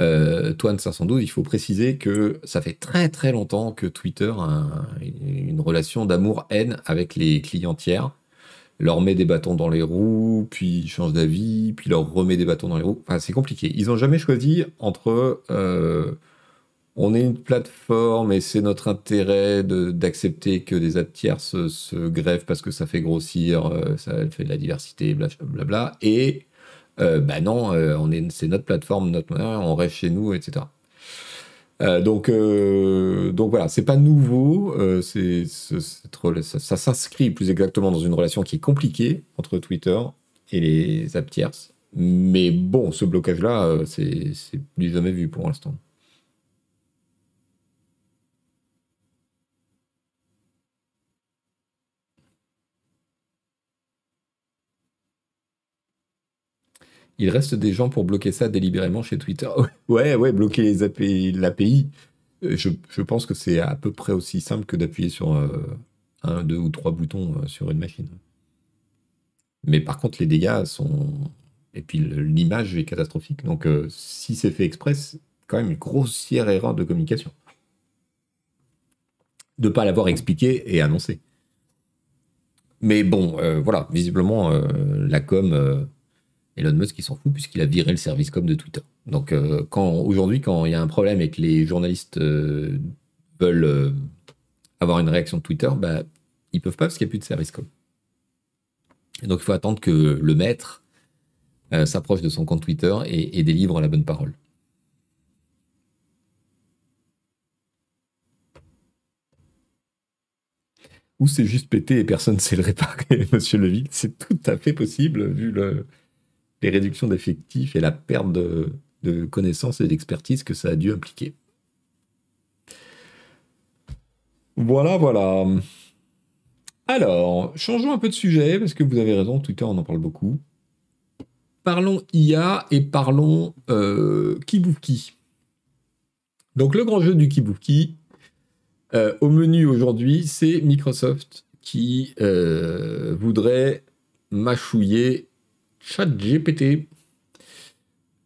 euh, Toine 512, il faut préciser que ça fait très très longtemps que Twitter a une relation d'amour-haine avec les clients tiers leur met des bâtons dans les roues, puis change d'avis, puis leur remet des bâtons dans les roues. C'est compliqué. Ils n'ont jamais choisi entre euh, on est une plateforme et c'est notre intérêt d'accepter que des apps tierces se, grèvent parce que ça fait grossir, euh, ça fait de la diversité, blablabla. Et euh, bah non, on est, c'est notre plateforme, notre, on reste chez nous, etc. donc, donc voilà, c'est pas nouveau, c'est, ça, ça s'inscrit plus exactement dans une relation qui est compliquée entre Twitter et les apps tierces. Mais bon, ce blocage-là, c'est, c'est plus jamais vu pour l'instant. Il reste des gens pour bloquer ça délibérément chez Twitter. ouais, ouais, bloquer les API, l'API. Euh, je, pense que c'est à peu près aussi simple que d'appuyer sur euh, un, deux ou trois boutons euh, sur une machine. Mais par contre, les dégâts sont. Et puis l'image est catastrophique. Donc si c'est fait exprès, c'est quand même une grossière erreur de communication. De ne pas l'avoir expliqué et annoncé. Mais bon, voilà, visiblement, la com Elon Musk, il s'en fout puisqu'il a viré le service com de Twitter. Donc, euh, aujourd'hui, quand il y a un problème et que les journalistes euh, veulent euh, avoir une réaction de Twitter, bah, ils peuvent pas parce qu'il n'y a plus de service com. Et donc, il faut attendre que le maître s'approche de son compte Twitter et, délivre la bonne parole. Ou c'est juste pété et personne ne sait le réparer, monsieur Leville. C'est tout à fait possible vu le, les réductions d'effectifs et la perte de, connaissances et d'expertise que ça a dû impliquer. Voilà, voilà. Alors, changeons un peu de sujet, parce que vous avez raison, Twitter, on en parle beaucoup. Parlons IA et parlons euh, Kibuki. Donc, le grand jeu du Kibuki, euh, au menu aujourd'hui, c'est Microsoft qui euh, voudrait mâchouiller ChatGPT.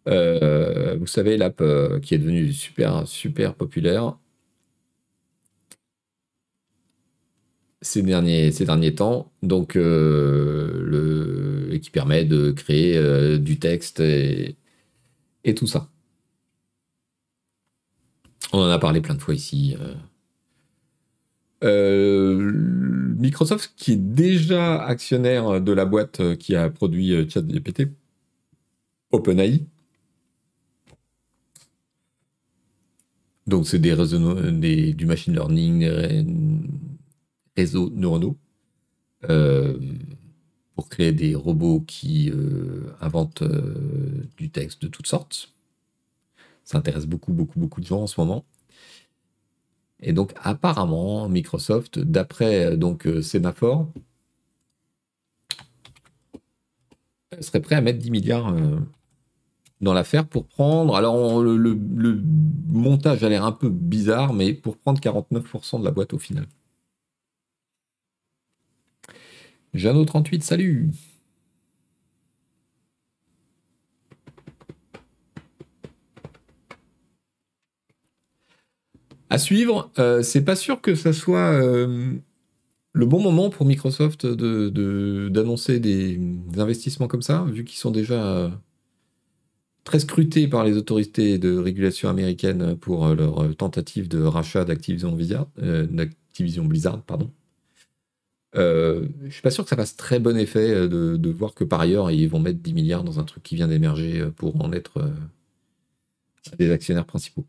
Euh, vous savez, l'app euh, qui est devenue super, super populaire ces derniers, temps, donc euh, le, et qui permet de créer du texte et, tout ça. On en a parlé plein de fois ici. Euh, Microsoft, qui est déjà actionnaire de la boîte qui a produit euh, ChatGPT, OpenAI. Donc, c'est des des, du machine learning, réseaux neuronaux, euh, pour créer des robots qui inventent du texte de toutes sortes. Ça intéresse beaucoup, beaucoup, beaucoup de gens en ce moment. Et donc apparemment, Microsoft, d'après euh, donc euh, serait prêt à mettre 10 milliards euh, dans l'affaire pour prendre. Alors le, montage a l'air un peu bizarre, mais pour prendre 49% de la boîte au final. Jeannot 38, salut À suivre, euh, c'est pas sûr que ça soit euh, le bon moment pour Microsoft d'annoncer de, des, investissements comme ça, vu qu'ils sont déjà euh, très scrutés par les autorités de régulation américaines pour leur tentative de rachat d'Activision Blizzard, Blizzard, pardon. je suis pas sûr que ça fasse très bon effet de, de, voir que par ailleurs ils vont mettre 10 milliards dans un truc qui vient d'émerger pour en être des actionnaires principaux.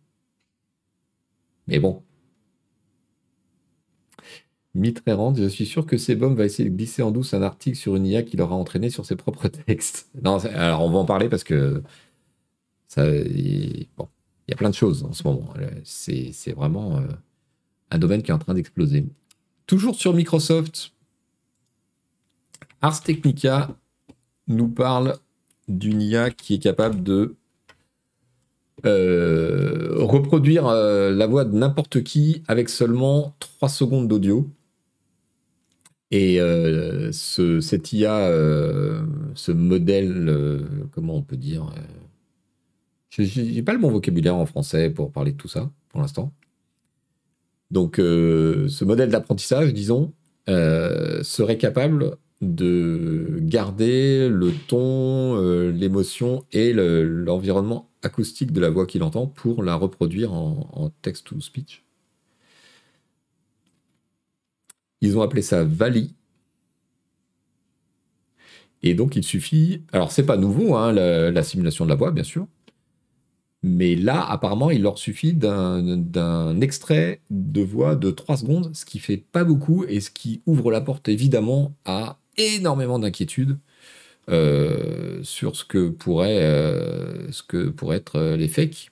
Mais bon. Mitterrand, je suis sûr que Sebum va essayer de glisser en douce un article sur une IA qui l'aura entraîné sur ses propres textes. Non, alors on va en parler parce que ça, bon, il y a plein de choses en ce moment. C'est vraiment euh, un domaine qui est en train d'exploser. Toujours sur Microsoft, Ars Technica nous parle d'une IA qui est capable de euh, reproduire euh, la voix de n'importe qui avec seulement 3 secondes d'audio. Et euh, ce, cette IA, ce modèle, comment on peut dire Je n'ai pas le bon vocabulaire en français pour parler de tout ça pour l'instant. Donc ce modèle d'apprentissage, disons, serait capable de garder le ton, l'émotion et l'environnement acoustique de la voix qu'il entend pour la reproduire en, text-to-speech. Ils ont appelé ça Vali. Et donc, il suffit. Alors, c'est pas nouveau, hein, la, simulation de la voix, bien sûr. Mais là, apparemment, il leur suffit d'un extrait de voix de 3 secondes, ce qui fait pas beaucoup et ce qui ouvre la porte évidemment à énormément d'inquiétudes euh, sur ce que pourrait, euh, ce que pourraient être euh, les fakes.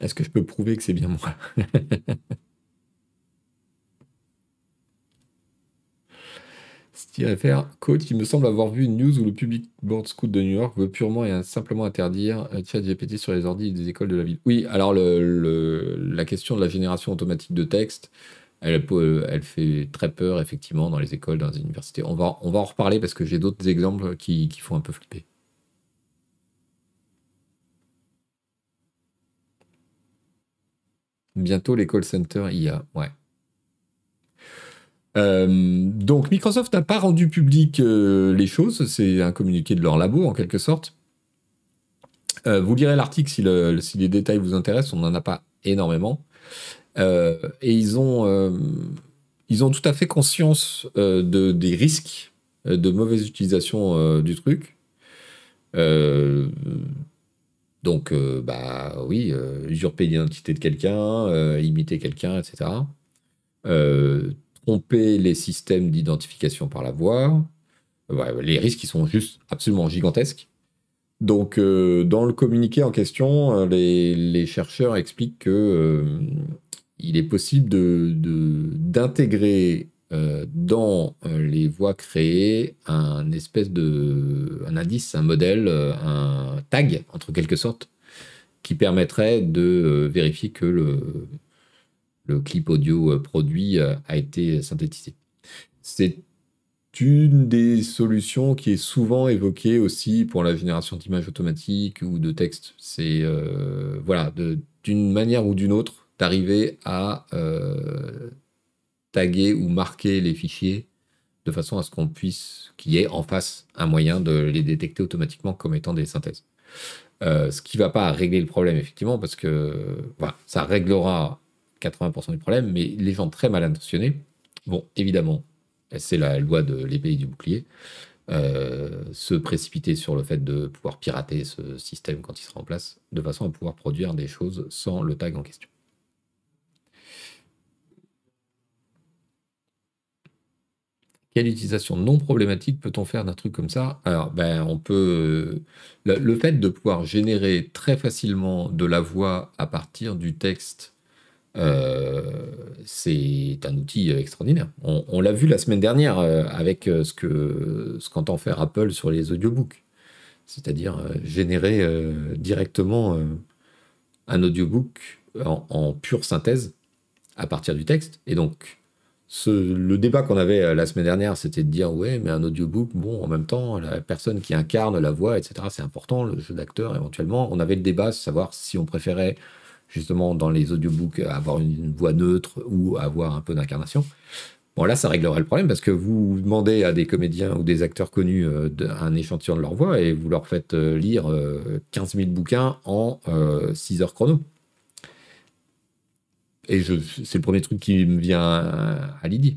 Est-ce que je peux prouver que c'est bien moi? faire coach, il me semble avoir vu une news où le Public Board School de New York veut purement et simplement interdire euh, ChatGPT sur les ordi des écoles de la ville. Oui, alors le, la question de la génération automatique de texte, elle, elle fait très peur effectivement dans les écoles, dans les universités. On va, on va en reparler parce que j'ai d'autres exemples qui, qui font un peu flipper. Bientôt les call centers IA, ouais. Euh, donc Microsoft n'a pas rendu public euh, les choses, c'est un communiqué de leur labo en quelque sorte. Euh, vous lirez l'article si, les détails vous intéressent, on n'en a pas énormément. et ils ont, ils ont tout à fait conscience de, des risques de mauvaise utilisation du truc. donc, bah oui, usurper l'identité de quelqu'un, imiter quelqu'un, etc tromper les systèmes d'identification par la voix. les risques qui sont juste absolument gigantesques. Donc, euh, dans le communiqué en question, euh, les, chercheurs expliquent que euh, il est possible d'intégrer dans les voix créées un espèce de un indice, un modèle, un tag entre quelque sorte, qui permettrait de vérifier que le le clip audio euh, produit euh, a été synthétisé. C'est une des solutions qui est souvent évoquée aussi pour la génération d'images automatiques ou de textes. C'est euh, voilà, d'une manière ou d'une autre, d'arriver à taguer ou marquer les fichiers de façon à ce qu'on puisse, qu'il y ait en face un moyen de les détecter automatiquement comme étant des synthèses. ce qui ne va pas régler le problème, effectivement, parce que ça réglera 80% du problème, mais les gens très mal intentionnés vont évidemment, c'est la loi de l'épée du bouclier, euh, se précipiter sur le fait de pouvoir pirater ce système quand il sera en place, de façon à pouvoir produire des choses sans le tag en question. Quelle utilisation non problématique peut-on faire d'un truc comme ça? Alors, ben, on peut. le, fait de pouvoir générer très facilement de la voix à partir du texte euh, c'est un outil extraordinaire. On, l'a vu la semaine dernière euh, avec euh, ce que ce qu'entend faire Apple sur les audiobooks, c'est-à-dire générer directement un audiobook en, pure synthèse à partir du texte. Et donc, le débat qu'on avait la semaine dernière, c'était de dire ouais, mais un audiobook, bon, en même temps, la personne qui incarne la voix, etc., c'est important, le jeu d'acteur éventuellement. On avait le débat, savoir si on préférait justement dans les audiobooks avoir une, voix neutre ou avoir un peu d'incarnation. Bon, là, ça réglerait le problème parce que vous demandez à des comédiens ou des acteurs connus euh, un échantillon de leur voix et vous leur faites euh, lire 15 euh, 000 bouquins en 6 heures chrono. Et c'est le premier truc qui me vient à, l'idée.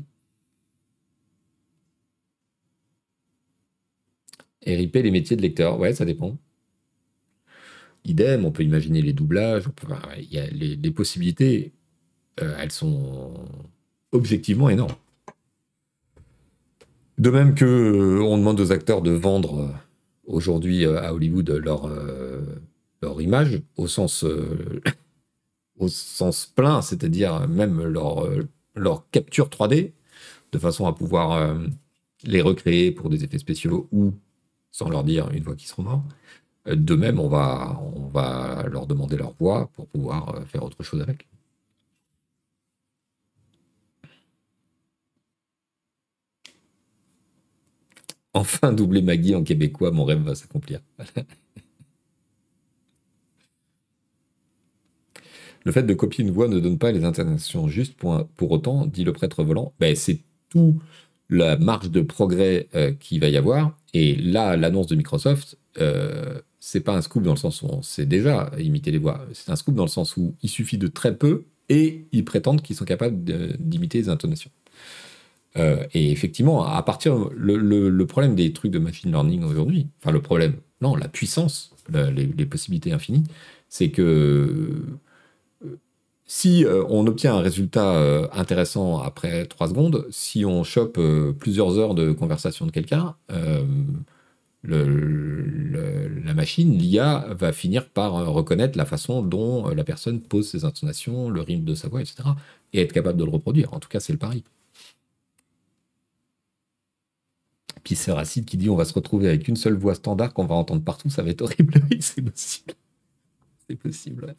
Et les métiers de lecteur, ouais, ça dépend. Idem, on peut imaginer les doublages, il y a les, possibilités, euh, elles sont objectivement énormes. De même que euh, on demande aux acteurs de vendre euh, aujourd'hui à Hollywood leur, image au sens, au sens plein, c'est-à-dire même leur, leur capture 3D, de façon à pouvoir les recréer pour des effets spéciaux ou sans leur dire une fois qu'ils seront morts. De même, on va, leur demander leur voix pour pouvoir euh, faire autre chose avec. Enfin, doubler Maggie en québécois, mon rêve va s'accomplir. Le fait de copier une voix ne donne pas les intonations justes pour, pour autant, dit le prêtre volant. Ben, c'est tout la marge de progrès euh, qu'il va y avoir. Et là, l'annonce de Microsoft, euh, c'est pas un scoop dans le sens où on sait déjà imiter les voix. C'est un scoop dans le sens où il suffit de très peu et ils prétendent qu'ils sont capables d'imiter les intonations. Euh, et effectivement, à partir le, le, problème des trucs de machine learning aujourd'hui, enfin le problème, non, la puissance, les, possibilités infinies, c'est que si euh, on obtient un résultat euh, intéressant après 3 secondes, si on chope euh, plusieurs heures de conversation de quelqu'un, la machine, l'IA, va finir par reconnaître la façon dont la personne pose ses intonations, le rythme de sa voix, etc. et être capable de le reproduire. En tout cas, c'est le pari. Puis c'est Racide qui dit on va se retrouver avec une seule voix standard qu'on va entendre partout, ça va être horrible. Oui, c'est possible. C'est possible.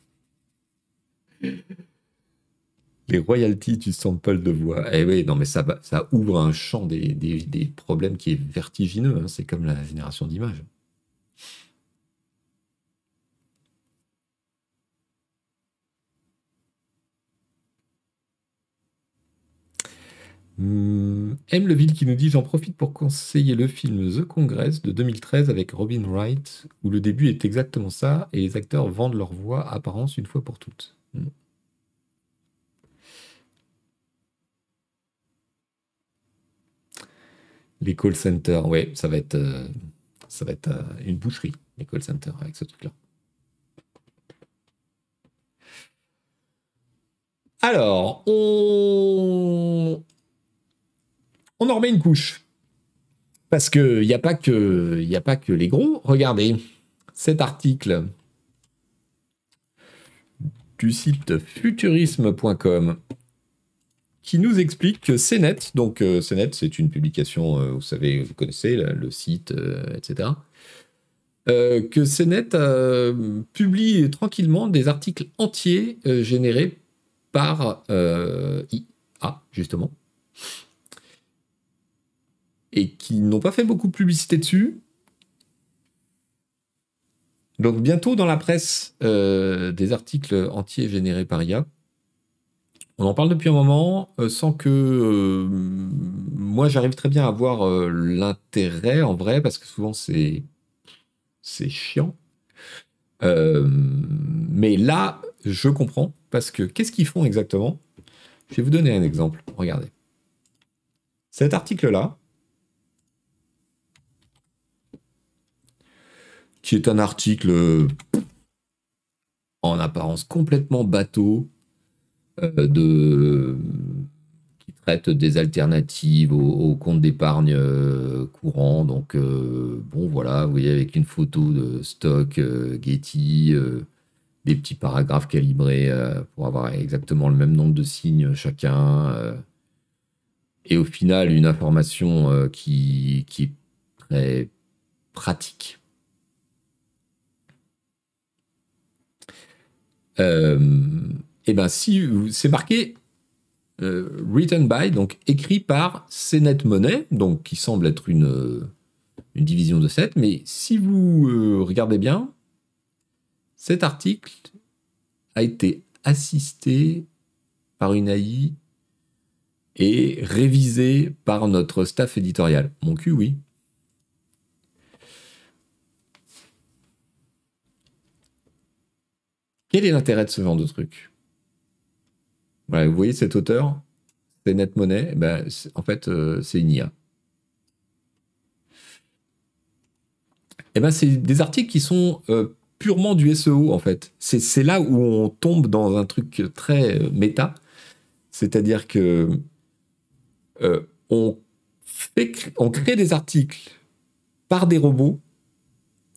Les royalties du sample de voix. Eh oui, non, mais ça, ça ouvre un champ des, problèmes qui est vertigineux. Hein. C'est comme la génération d'images. M. Leville qui nous dit J'en profite pour conseiller le film The Congress de 2013 avec Robin Wright, où le début est exactement ça et les acteurs vendent leur voix apparence une fois pour toutes. Hum. Les call centers, ouais, ça va être, euh, ça va être euh, une boucherie, les call centers, avec ce truc-là. Alors, on... on en remet une couche. Parce qu'il n'y a, que, a pas que les gros. Regardez, cet article du site futurisme.com qui nous explique que CNET, donc euh, CNET c'est une publication, euh, vous savez, vous connaissez le site, euh, etc. que CNET publie tranquillement des articles entiers générés par IA, justement, et qui n'ont pas fait beaucoup de publicité dessus. Donc bientôt dans la presse, des articles entiers générés par IA. On en parle depuis un moment euh, sans que euh, moi j'arrive très bien à voir euh, l'intérêt en vrai parce que souvent c'est c'est chiant. mais là, je comprends parce que qu'est-ce qu'ils font exactement? Je vais vous donner un exemple. Regardez. Cet article-là, qui est un article en apparence complètement bateau, de, qui traite des alternatives au, compte d'épargne euh, courant. Donc, euh, bon, voilà, vous voyez, avec une photo de stock Getty, des petits paragraphes calibrés pour avoir exactement le même nombre de signes chacun. et au final, une information qui, qui est très pratique. Euh, eh ben si c'est marqué euh, written by, donc écrit par CNET Money, donc qui semble être une, euh, division de 7, mais si vous euh, regardez bien, cet article a été assisté par une AI et révisé par notre staff éditorial. Mon cul, oui. Quel est l'intérêt de ce genre de truc? Vous voyez cet auteur, c'est Net Money, eh ben, en fait, euh, c'est une IA. Eh ben, c'est des articles qui sont euh, purement du SEO, en fait. C'est là où on tombe dans un truc très euh, méta. C'est-à-dire que on, crée des articles par des robots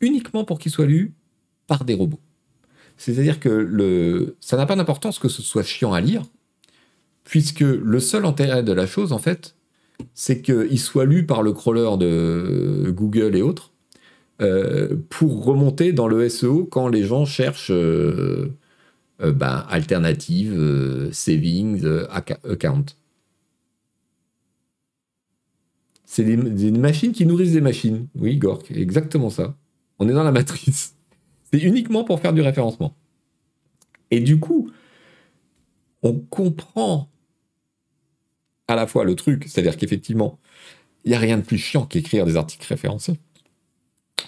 uniquement pour qu'ils soient lus par des robots. C'est-à-dire que ça n'a pas d'importance que ce soit chiant à lire, puisque le seul intérêt de la chose, en fait, c'est qu'il soit lu par le crawler de Google et autres euh, pour remonter dans le SEO quand les gens cherchent euh, euh, ben, alternative, savings, account. C'est des, machines qui nourrissent des machines. Oui, Gork, exactement ça. On est dans la matrice. C'est uniquement pour faire du référencement. Et du coup, on comprend à la fois le truc, c'est-à-dire qu'effectivement, il n'y a rien de plus chiant qu'écrire des articles référencés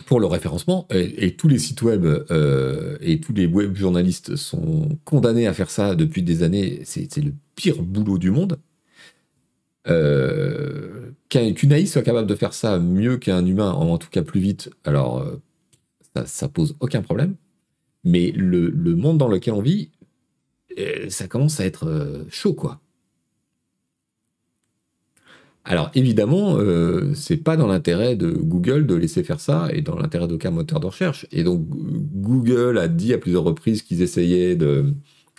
pour le référencement, et, tous les sites web euh, et tous les web journalistes sont condamnés à faire ça depuis des années, c'est le pire boulot du monde. Euh, Qu'une AI soit capable de faire ça mieux qu'un humain, en tout cas plus vite, alors euh, ça, pose aucun problème. Mais le, monde dans lequel on vit, euh, ça commence à être chaud, quoi. Alors évidemment, euh, c'est pas dans l'intérêt de Google de laisser faire ça et dans l'intérêt d'aucun moteur de recherche. Et donc Google a dit à plusieurs reprises qu'ils essayaient de,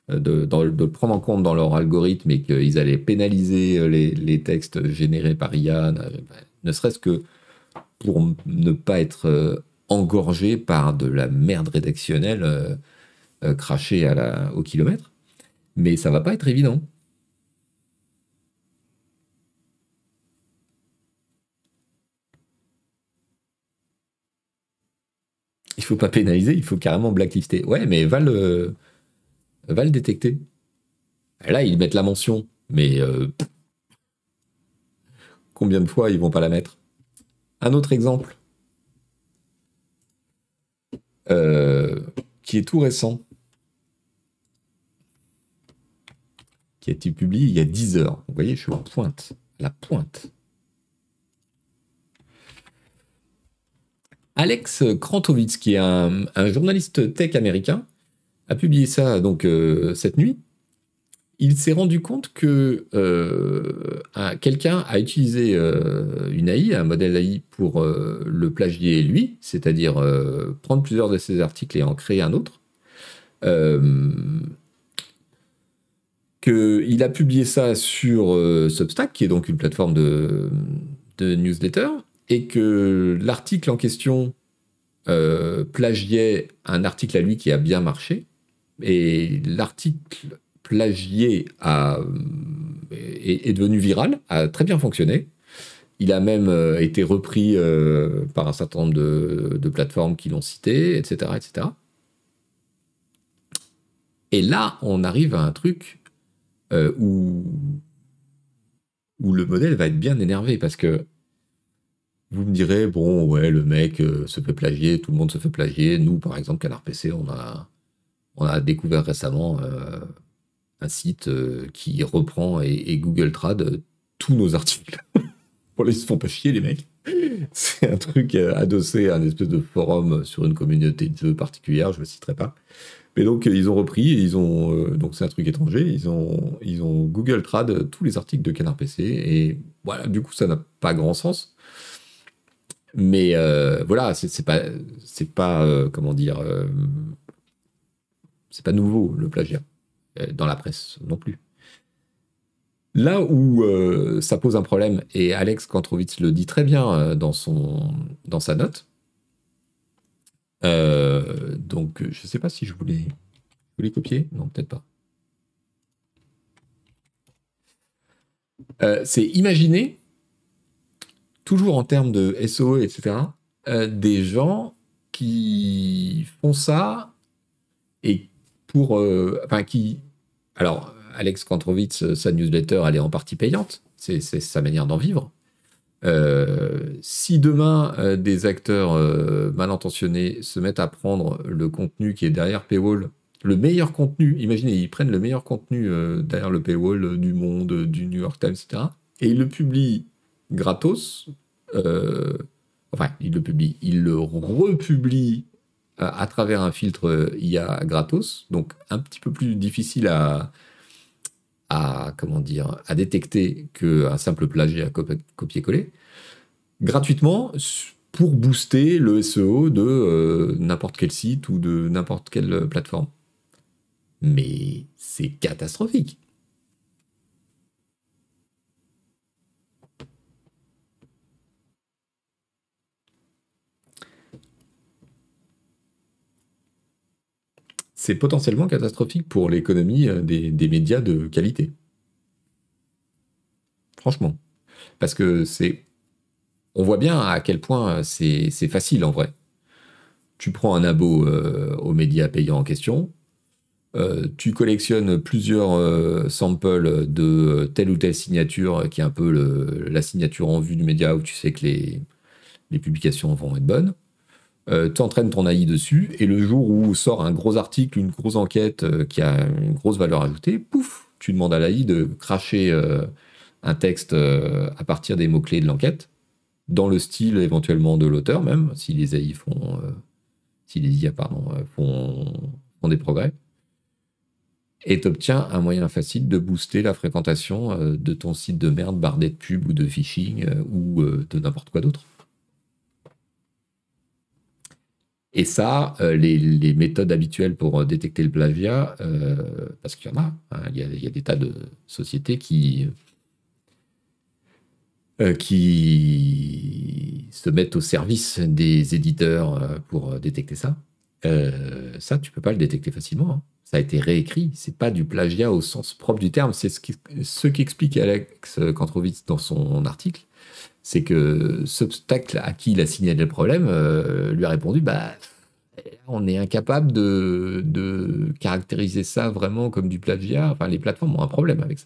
de, prendre en compte dans leur algorithme et qu'ils allaient pénaliser les, les, textes générés par IA, ne serait-ce que pour ne pas être engorgé par de la merde rédactionnelle crachée au kilomètre. Mais ça va pas être évident. il faut pas pénaliser, il faut carrément blacklister. Ouais, mais va le, va le détecter. Là, ils mettent la mention, mais euh, combien de fois ils vont pas la mettre? Un autre exemple, euh, qui est tout récent, qui a été publié il y a 10 heures. Vous voyez, je suis en pointe, la pointe. Alex Krantowitz, qui est un, journaliste tech américain, a publié ça donc euh, cette nuit. Il s'est rendu compte que euh, quelqu'un a utilisé euh, une AI, un modèle AI, pour le plagier lui, c'est-à-dire prendre plusieurs de ses articles et en créer un autre. qu'il a publié ça sur Substack, qui est donc une plateforme de newsletter, et que l'article en question euh, plagiait un article à lui qui a bien marché, et l'article plagié a, est, devenu viral, a très bien fonctionné. Il a même euh, été repris euh, par un certain nombre de, plateformes qui l'ont cité, etc., etc. Et là, on arrive à un truc où, où le modèle va être bien énervé parce que vous me direz, bon, ouais, le mec euh, se fait plagier, tout le monde se fait plagier. Nous, par exemple, Canard PC, on a, on a découvert récemment euh, un site euh, qui reprend et, Google Trad tous nos articles. bon, ils se font pas chier, les mecs. C'est un truc adossé à un espèce de forum sur une communauté de particulière, je ne citerai pas. Mais donc, ils ont repris, ils ont, donc c'est un truc étranger, ils ont, ils ont Google Trad tous les articles de Canard PC, et voilà, du coup, ça n'a pas grand sens. Mais euh, voilà, c'est pas, pas, euh, comment dire, euh, c'est pas nouveau le plagiat dans la presse non plus. Là où ça pose un problème, et Alex Kantrovitz le dit très bien dans sa note, donc je ne sais pas si je voulais, je voulais copier, non peut-être pas. c'est imaginer toujours en termes de SOE, etc., euh, des gens qui font ça et pour. Euh, enfin, qui. Alors, Alex Kantrovitz, sa newsletter, elle est en partie payante. C'est sa manière d'en vivre. Euh, si demain des acteurs mal intentionnés se mettent à prendre le contenu qui est derrière Paywall, le meilleur contenu, imaginez, ils prennent le meilleur contenu derrière le Paywall du Monde, du New York Times, etc., et ils le publient gratos. Euh, enfin, il le publie, il le republie à, travers un filtre IA gratos, donc un petit peu plus difficile à, à comment dire, à détecter qu'un simple plagiat à copier-coller, gratuitement pour booster le SEO de euh, n'importe quel site ou de n'importe quelle plateforme. Mais c'est catastrophique. C'est potentiellement catastrophique pour l'économie euh, des, médias de qualité. Franchement. Parce que c'est. On voit bien à quel point c'est facile en vrai. Tu prends un abo euh, aux médias payants en question, euh, tu collectionnes plusieurs euh, samples de telle ou telle signature, qui est un peu la signature en vue du média où tu sais que les, publications vont être bonnes. Euh, tu entraînes ton AI dessus, et le jour où sort un gros article, une grosse enquête qui a une grosse valeur ajoutée, pouf, tu demandes à l'AI de cracher un texte à partir des mots-clés de l'enquête, dans le style éventuellement de l'auteur même, si les AI font, IA font, des progrès et tu obtiens un moyen facile de booster la fréquentation euh, de ton site de merde bardé de pub ou de phishing euh, ou euh, de n'importe quoi d'autre. Et ça, les, méthodes habituelles pour détecter le plagiat, parce qu'il y en a, hein, il, y a des tas de sociétés qui, se mettent au service des éditeurs pour détecter ça. ça, tu peux pas le détecter facilement. Hein ça a été réécrit. C'est pas du plagiat au sens propre du terme. C'est ce qu'explique Alex Kantrovitz dans son article. C'est que ce obstacle à qui il a signalé le problème euh, lui a répondu bah, on est incapable de, caractériser ça vraiment comme du plagiat. Enfin, les plateformes ont un problème avec ça.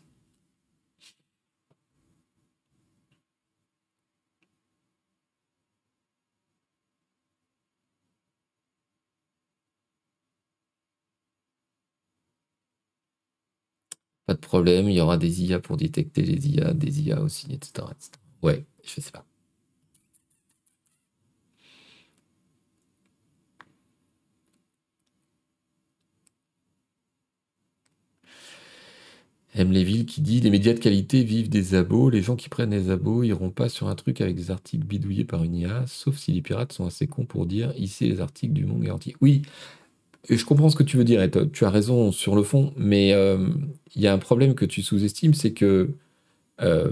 Pas de problème, il y aura des IA pour détecter les IA, des IA aussi, etc. Ouais, je sais pas. M. Léville qui dit Les médias de qualité vivent des abos. Les gens qui prennent les abos iront pas sur un truc avec des articles bidouillés par une IA, sauf si les pirates sont assez cons pour dire Ici les articles du monde garanti. Oui, je comprends ce que tu veux dire et tu as raison sur le fond, mais euh, il y a un problème que tu sous-estimes, c'est que euh,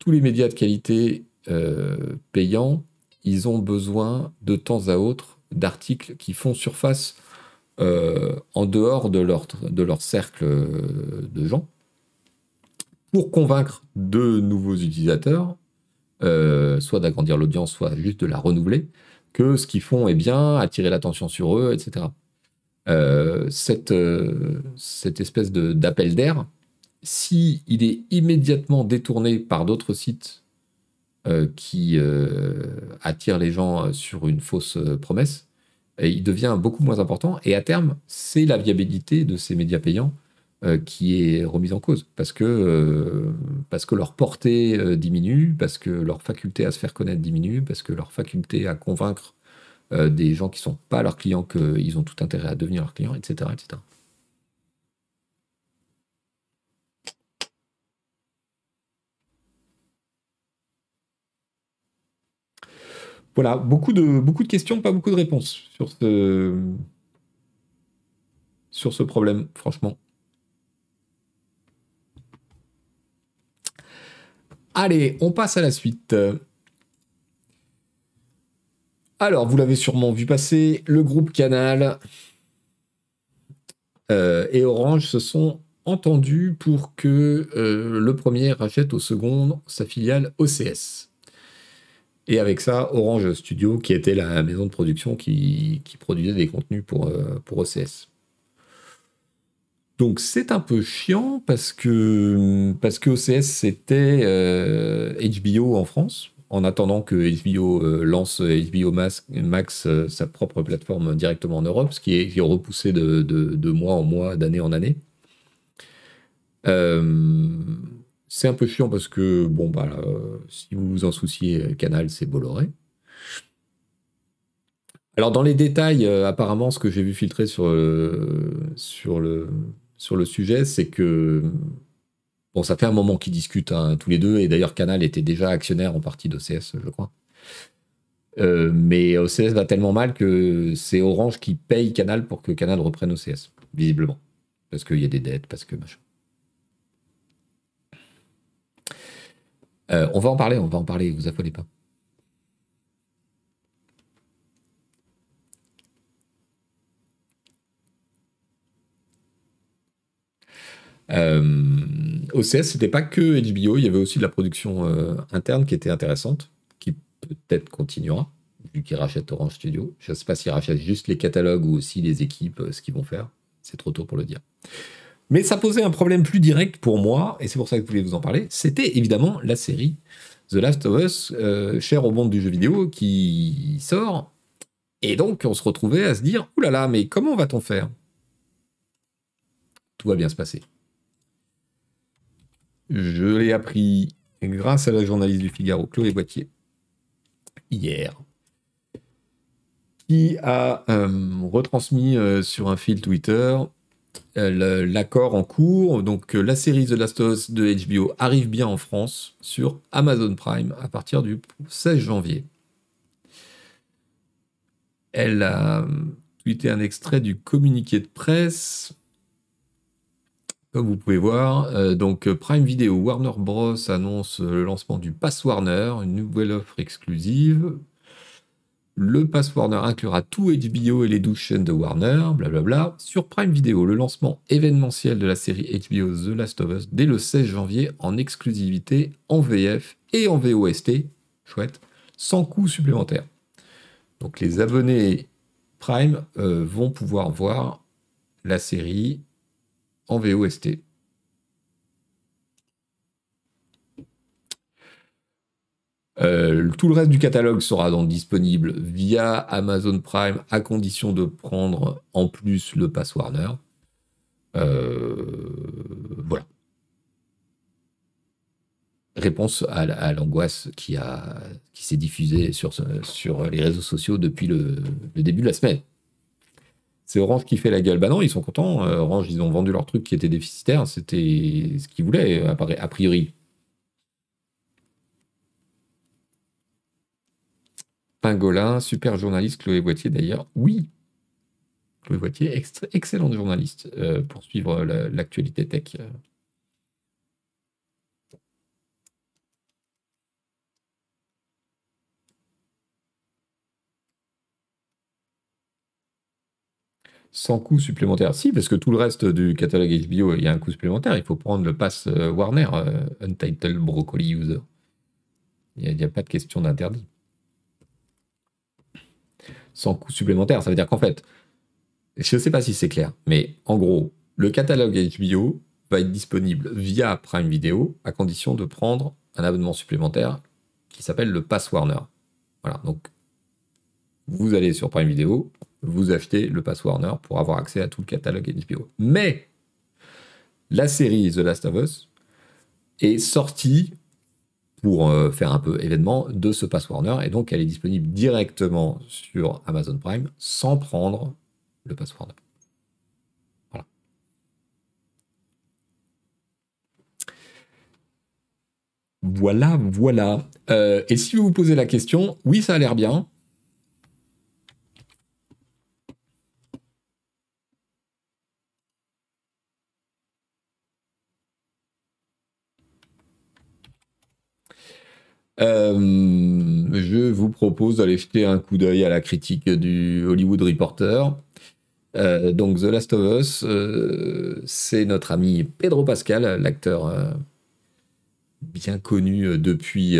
tous les médias de qualité euh, payants, ils ont besoin de temps à autre d'articles qui font surface en dehors de leur, cercle de gens pour convaincre de nouveaux utilisateurs, soit d'agrandir l'audience, soit juste de la renouveler, que ce qu'ils font est bien, attirer l'attention sur eux, etc. Euh, euh, cette espèce d'appel d'air, si il est immédiatement détourné par d'autres sites euh, qui attirent les gens sur une fausse promesse, il devient beaucoup moins important. Et à terme, c'est la viabilité de ces médias payants qui est remise en cause parce que, leur portée diminue, parce que leur faculté à se faire connaître diminue, parce que leur faculté à convaincre euh, des gens qui ne sont pas leurs clients, qu'ils ont tout intérêt à devenir leurs clients, etc. Voilà, beaucoup de, questions, pas beaucoup de réponses sur ce, sur ce problème, franchement. Allez, on passe à la suite. Alors, vous l'avez sûrement vu passer, le groupe Canal euh, et Orange se sont entendus pour que euh, le premier rachète au second sa filiale OCS. Et avec ça, Orange Studio, qui était la maison de production qui, produisait des contenus pour, euh, pour OCS. Donc c'est un peu chiant parce que, parce que OCS c'était HBO en France, en attendant que HBO euh, lance HBO Max, euh, sa propre plateforme directement en Europe, ce qui est, repoussé de, mois en mois, d'année en année. Euh, c'est un peu chiant parce que, bon, bah, si vous vous en souciez, Canal, c'est Bolloré. Alors, dans les détails, apparemment, ce que j'ai vu filtrer sur, sur, le, sur le sujet, c'est que Bon, ça fait un moment qu'ils discutent hein, tous les deux, et d'ailleurs Canal était déjà actionnaire en partie d'OCS, je crois. Euh, mais OCS va tellement mal que c'est Orange qui paye Canal pour que Canal reprenne OCS, visiblement. Parce qu'il y a des dettes, parce que machin. Euh, on va en parler, on va en parler, vous affolez pas. Euh, OCS, c'était pas que HBO, il y avait aussi de la production euh, interne qui était intéressante, qui peut-être continuera, vu qu'ils rachètent Orange Studio. Je ne sais pas s'ils rachètent juste les catalogues ou aussi les équipes, euh, ce qu'ils vont faire. C'est trop tôt pour le dire. Mais ça posait un problème plus direct pour moi, et c'est pour ça que je voulais vous en parler. C'était évidemment la série The Last of Us, euh, chère au monde du jeu vidéo, qui sort. Et donc, on se retrouvait à se dire, oulala, là là, mais comment va-t-on faire? Tout va bien se passer. Je l'ai appris grâce à la journaliste du Figaro, Chloé Boitier, hier, qui a euh, retransmis euh, sur un fil Twitter l'accord en cours. Donc la série The Last of Us de HBO arrive bien en France sur Amazon Prime à partir du 16 janvier. Elle a tweeté un extrait du communiqué de presse comme vous pouvez voir, euh, donc euh, Prime Video, Warner Bros annonce euh, le lancement du Pass Warner, une nouvelle offre exclusive. Le Pass Warner inclura tout HBO et les 12 chaînes de Warner, blablabla. Sur Prime Video, le lancement événementiel de la série HBO The Last of Us dès le 16 janvier en exclusivité en VF et en VOST, chouette, sans coût supplémentaire. Donc les abonnés Prime vont pouvoir voir la série en VOST. Euh, tout le reste du catalogue sera donc disponible via Amazon Prime à condition de prendre en plus le Pass Warner. Euh, voilà. Réponse à, l'angoisse qui, qui s'est diffusée sur, les réseaux sociaux depuis le début de la semaine c'est Orange qui fait la gueule. Bah non, ils sont contents. Euh, Orange, ils ont vendu leur truc qui était déficitaire. C'était ce qu'ils voulaient, a priori. Pingolin, super journaliste, Chloé Boitier d'ailleurs. Oui, Chloé Boitier, excellente journaliste euh, pour suivre l'actualité tech. sans coût supplémentaire. Si, parce que tout le reste du catalogue HBO, il y a un coût supplémentaire. Il faut prendre le pass euh, Warner, euh, Untitled Broccoli User. Il n'y a, pas de question d'interdit. Sans coût supplémentaire, ça veut dire qu'en fait, je ne sais pas si c'est clair, mais en gros, le catalogue HBO va être disponible via Prime Video à condition de prendre un abonnement supplémentaire qui s'appelle le Pass Warner. Voilà, donc vous allez sur Prime Video, vous achetez le Pass Warner pour avoir accès à tout le catalogue HBO. Mais la série The Last of Us est sortie pour euh, faire un peu événement de ce Pass Warner et donc elle est disponible directement sur Amazon Prime sans prendre le Pass Warner. Voilà. Voilà, voilà. Euh, et si vous vous posez la question, oui, ça a l'air bien. Euh, je vous propose d'aller jeter un coup d'œil à la critique du Hollywood Reporter. Euh, donc The Last of Us, euh, c'est notre ami Pedro Pascal, l'acteur bien connu depuis...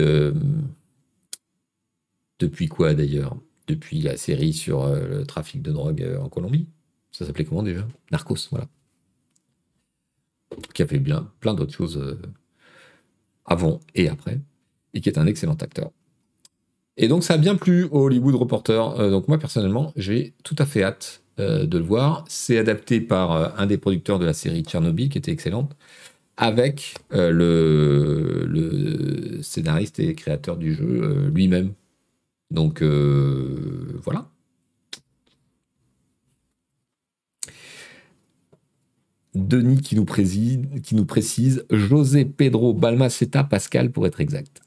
depuis quoi d'ailleurs? Depuis la série sur le trafic de drogue en Colombie. Ça s'appelait comment déjà? Narcos, voilà. Qui a fait bien plein d'autres choses avant et après et qui est un excellent acteur. Et donc ça a bien plu au Hollywood Reporter. Euh, donc moi personnellement, j'ai tout à fait hâte euh, de le voir. C'est adapté par euh, un des producteurs de la série Tchernobyl, qui était excellente, avec le, le, scénariste et créateur du jeu lui-même. Donc voilà. Denis qui nous, précise José Pedro Balmaceta Pascal pour être exact.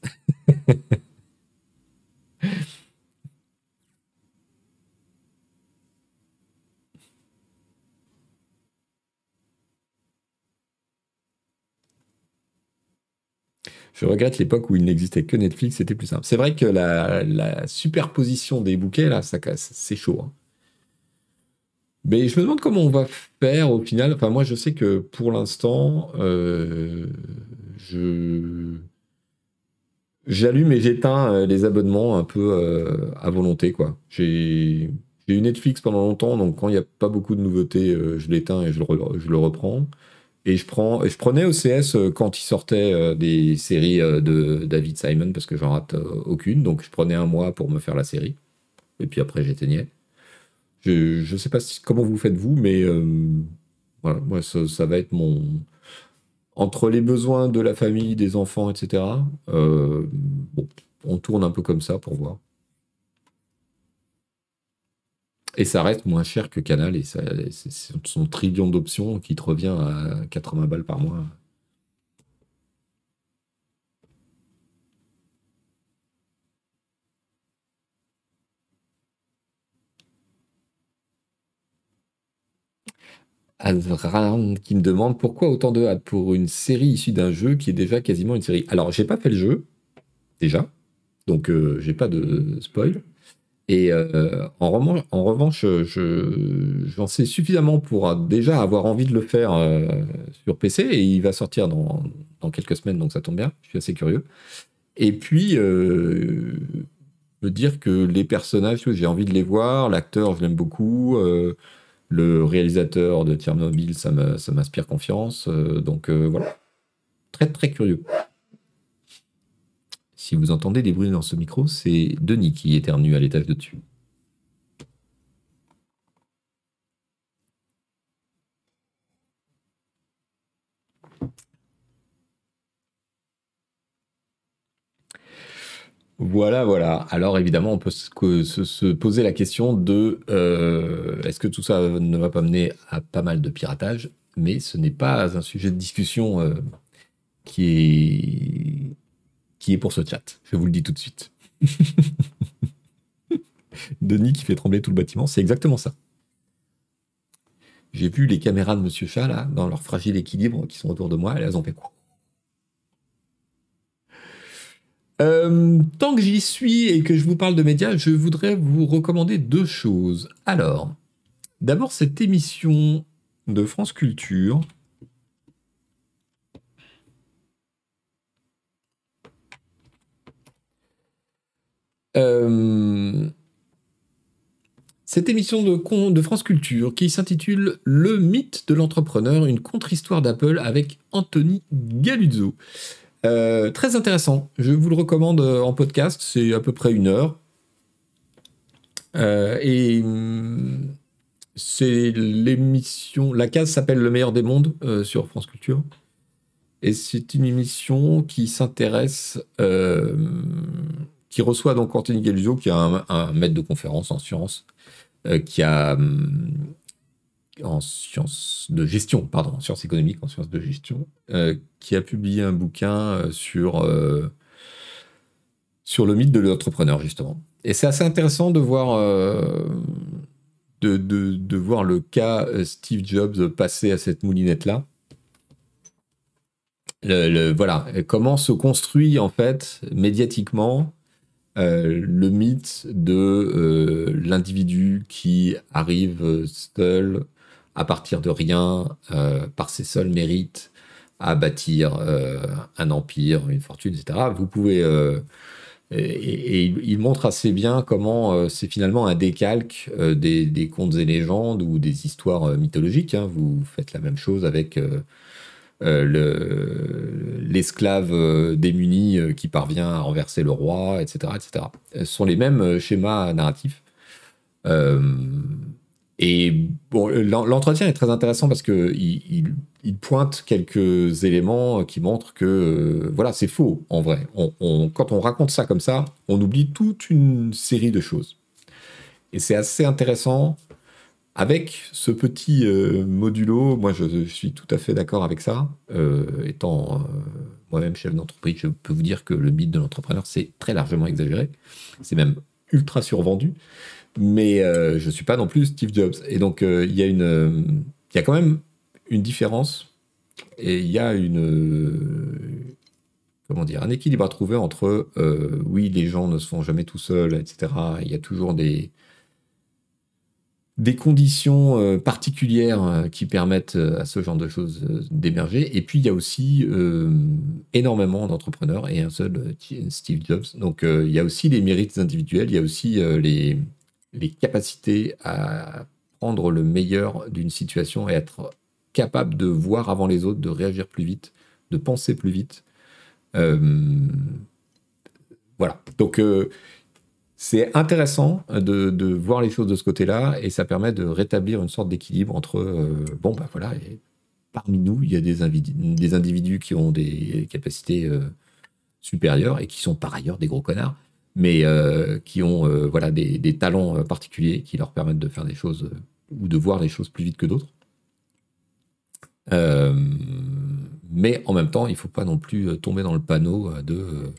Je regrette l'époque où il n'existait que Netflix, c'était plus simple. C'est vrai que la, superposition des bouquets, là, ça, c'est chaud. Hein. Mais je me demande comment on va faire au final. Enfin, moi, je sais que pour l'instant, euh, je j'allume et j'éteins euh, les abonnements un peu euh, à volonté, quoi. J'ai eu Netflix pendant longtemps, donc quand il n'y a pas beaucoup de nouveautés, je l'éteins et je le, reprends. Et je, prends, je prenais OCS quand il sortait des séries de David Simon, parce que j'en rate aucune. Donc je prenais un mois pour me faire la série. Et puis après, j'éteignais. Je ne sais pas comment vous faites vous, mais voilà, moi, ça, va être mon. Entre les besoins de la famille, des enfants, etc. bon, on tourne un peu comme ça pour voir. Et ça reste moins cher que Canal, et son trillion d'options qui te revient à 80 balles par mois. Azran qui me demande pourquoi autant de hâte pour une série issue d'un jeu qui est déjà quasiment une série. Alors, j'ai pas fait le jeu, déjà, donc euh, j'ai pas de spoil. Et euh, en, revanche, j'en sais suffisamment pour déjà avoir envie de le faire euh, sur PC, et il va sortir dans, quelques semaines, donc ça tombe bien, je suis assez curieux. Et puis, euh, me dire que les personnages, j'ai envie de les voir, l'acteur, je l'aime beaucoup, le réalisateur de Tchernobyl, ça m'inspire confiance, donc voilà, très très curieux. Si vous entendez des bruits dans ce micro, c'est Denis qui éternue à l'étage de dessus. Voilà, voilà. Alors évidemment, on peut se, poser la question de euh, est-ce que tout ça ne va pas mener à pas mal de piratage Mais ce n'est pas un sujet de discussion euh, qui est qui est pour ce chat. Je vous le dis tout de suite. Denis qui fait trembler tout le bâtiment, c'est exactement ça. J'ai vu les caméras de Monsieur Chat, là, dans leur fragile équilibre, qui sont autour de moi, elles ont fait quoi? Euh, tant que j'y suis et que je vous parle de médias, je voudrais vous recommander deux choses. Alors, d'abord cette émission de France Culture Euh, cette émission de, de, France Culture qui s'intitule Le mythe de l'entrepreneur, une contre-histoire d'Apple avec Anthony Galuzzo. Euh, très intéressant, je vous le recommande en podcast, c'est à peu près une heure. Euh, et hum, c'est l'émission, la case s'appelle Le meilleur des mondes sur France Culture. Et c'est une émission qui s'intéresse qui reçoit donc Anthony Galuzzo, qui est un, maître de conférence en sciences, euh, qui a hum, en sciences de gestion, pardon, en sciences économiques, en sciences de gestion, euh, qui a publié un bouquin euh, sur, sur le mythe de l'entrepreneur, justement. Et c'est assez intéressant de voir, de, de, voir le cas Steve Jobs passer à cette moulinette-là. voilà, comment se construit en fait médiatiquement euh, le mythe de euh, l'individu qui arrive seul à partir de rien, euh, par ses seuls mérites, à bâtir un empire, une fortune, etc. Vous pouvez... Et, il montre assez bien comment c'est finalement un décalque des, contes et légendes ou des histoires mythologiques. Hein. Vous faites la même chose avec euh, l'esclave euh, démuni euh, qui parvient à renverser le roi, etc. etc. Ce sont les mêmes schémas narratifs. Et bon, l'entretien est très intéressant parce que il, pointe quelques éléments qui montrent que voilà, c'est faux en vrai. quand on raconte ça comme ça, on oublie toute une série de choses. Et c'est assez intéressant avec ce petit euh, modulo, moi je, suis tout à fait d'accord avec ça. Euh, étant euh, moi-même chef d'entreprise, je peux vous dire que le mythe de l'entrepreneur, c'est très largement exagéré. C'est même ultra survendu. Mais je ne suis pas non plus Steve Jobs. Et donc il y, a une, y a quand même une différence et il y a une. comment dire, un équilibre à trouver entre oui, les gens ne se font jamais tout seuls, etc. Il y a toujours des, des conditions euh, particulières euh, qui permettent euh, à ce genre de choses d'émerger. Et puis, il y a aussi énormément d'entrepreneurs et un seul Steve Jobs. Donc, il y a aussi les mérites individuels, il y a aussi les, les capacités à prendre le meilleur d'une situation et être capable de voir avant les autres, de réagir plus vite, de penser plus vite. Euh, voilà. Donc, euh, c'est intéressant de, voir les choses de ce côté-là et ça permet de rétablir une sorte d'équilibre entre, euh, bon, bah voilà, parmi nous, il y a des, des individus qui ont des capacités supérieures et qui sont par ailleurs des gros connards, mais qui ont voilà, des, talents particuliers qui leur permettent de faire des choses ou de voir les choses plus vite que d'autres. Euh, mais en même temps, il ne faut pas non plus euh, tomber dans le panneau euh, de,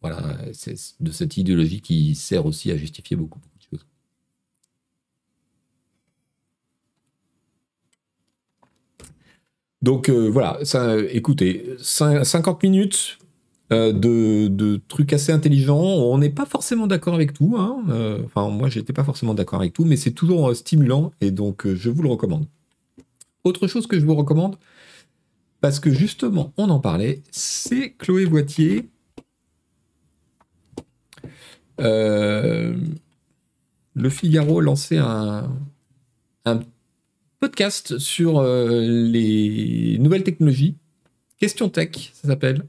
voilà, de cette idéologie qui sert aussi à justifier beaucoup, beaucoup de choses. Donc voilà, ça, écoutez, 50 minutes de, trucs assez intelligents. On n'est pas forcément d'accord avec tout. Hein, enfin, moi, j'étais pas forcément d'accord avec tout, mais c'est toujours stimulant et donc je vous le recommande. Autre chose que je vous recommande, parce que justement, on en parlait, c'est Chloé Voitier. Euh, le Figaro a lancé un, podcast sur euh, les nouvelles technologies. Question Tech, ça s'appelle.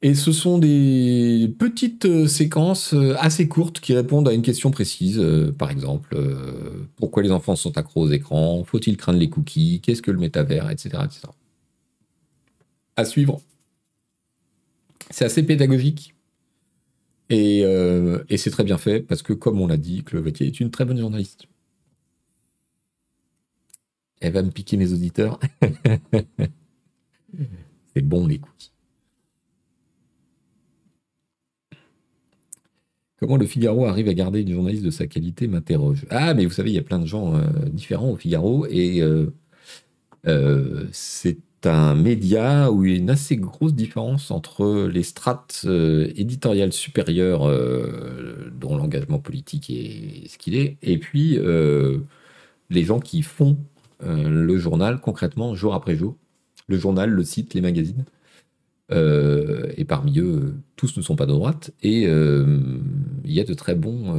Et ce sont des petites euh, séquences euh, assez courtes qui répondent à une question précise. Euh, par exemple, pourquoi les enfants sont accros aux écrans Faut-il craindre les cookies Qu'est-ce que le métavers Etc. À suivre. C'est assez pédagogique. Et, c'est très bien fait parce que, comme on l'a dit, Clovetier est une très bonne journaliste. Elle va me piquer mes auditeurs. c'est bon les cookies. Comment le Figaro arrive à garder une journaliste de sa qualité m'interroge. Ah, mais vous savez, il y a plein de gens euh, différents au Figaro et euh, euh, c'est un média où il y a une assez grosse différence entre les strates éditoriales supérieures dont l'engagement politique est ce qu'il est et puis les gens qui font le journal concrètement jour après jour. Le journal, le site, les magazines. Euh, et parmi eux, tous ne sont pas de droite. Et euh, il y a de très bons,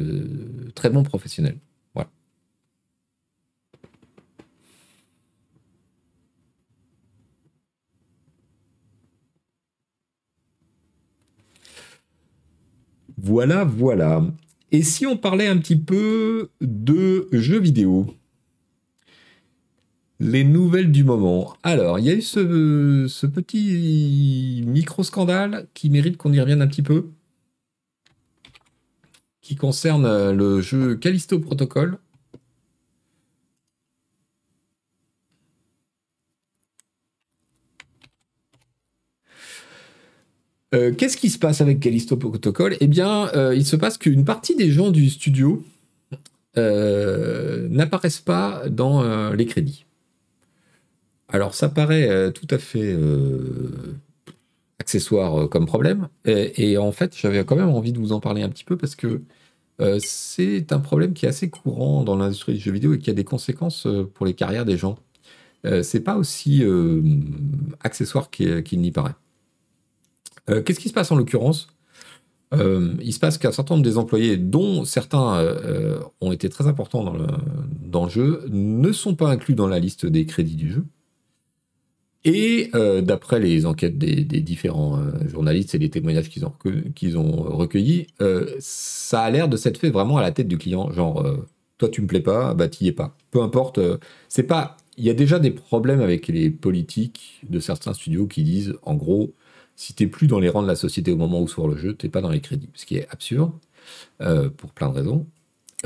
euh, très bons professionnels. Voilà. Voilà, voilà. Et si on parlait un petit peu de jeux vidéo? Les nouvelles du moment. Alors, il y a eu ce, petit micro-scandale qui mérite qu'on y revienne un petit peu, qui concerne euh, le jeu Callisto Protocol. Euh, qu'est-ce qui se passe avec Callisto Protocol? Eh bien, euh, il se passe qu'une partie des gens du studio n'apparaissent pas dans les crédits. Alors ça paraît euh, tout à fait euh, accessoire euh, comme problème. Et, en fait, j'avais quand même envie de vous en parler un petit peu parce que c'est un problème qui est assez courant dans l'industrie du jeu vidéo et qui a des conséquences pour les carrières des gens. c'est pas aussi accessoire qu'il n'y paraît. Qu'est-ce qui se passe en l'occurrence? Il se passe qu'un certain nombre des employés, dont certains ont été très importants dans le, dans le jeu, ne sont pas inclus dans la liste des crédits du jeu. Et euh, d'après les enquêtes des, différents euh, journalistes et les témoignages qu'ils ont, recueillis, euh, ça a l'air de s'être fait vraiment à la tête du client. Genre, toi tu me plais pas, bah t'y es pas. Peu importe. c'est pas. Il y a déjà des problèmes avec les politiques de certains studios qui disent, en gros, si t'es plus dans les rangs de la société au moment où sort le jeu, t'es pas dans les crédits. Ce qui est absurde pour plein de raisons.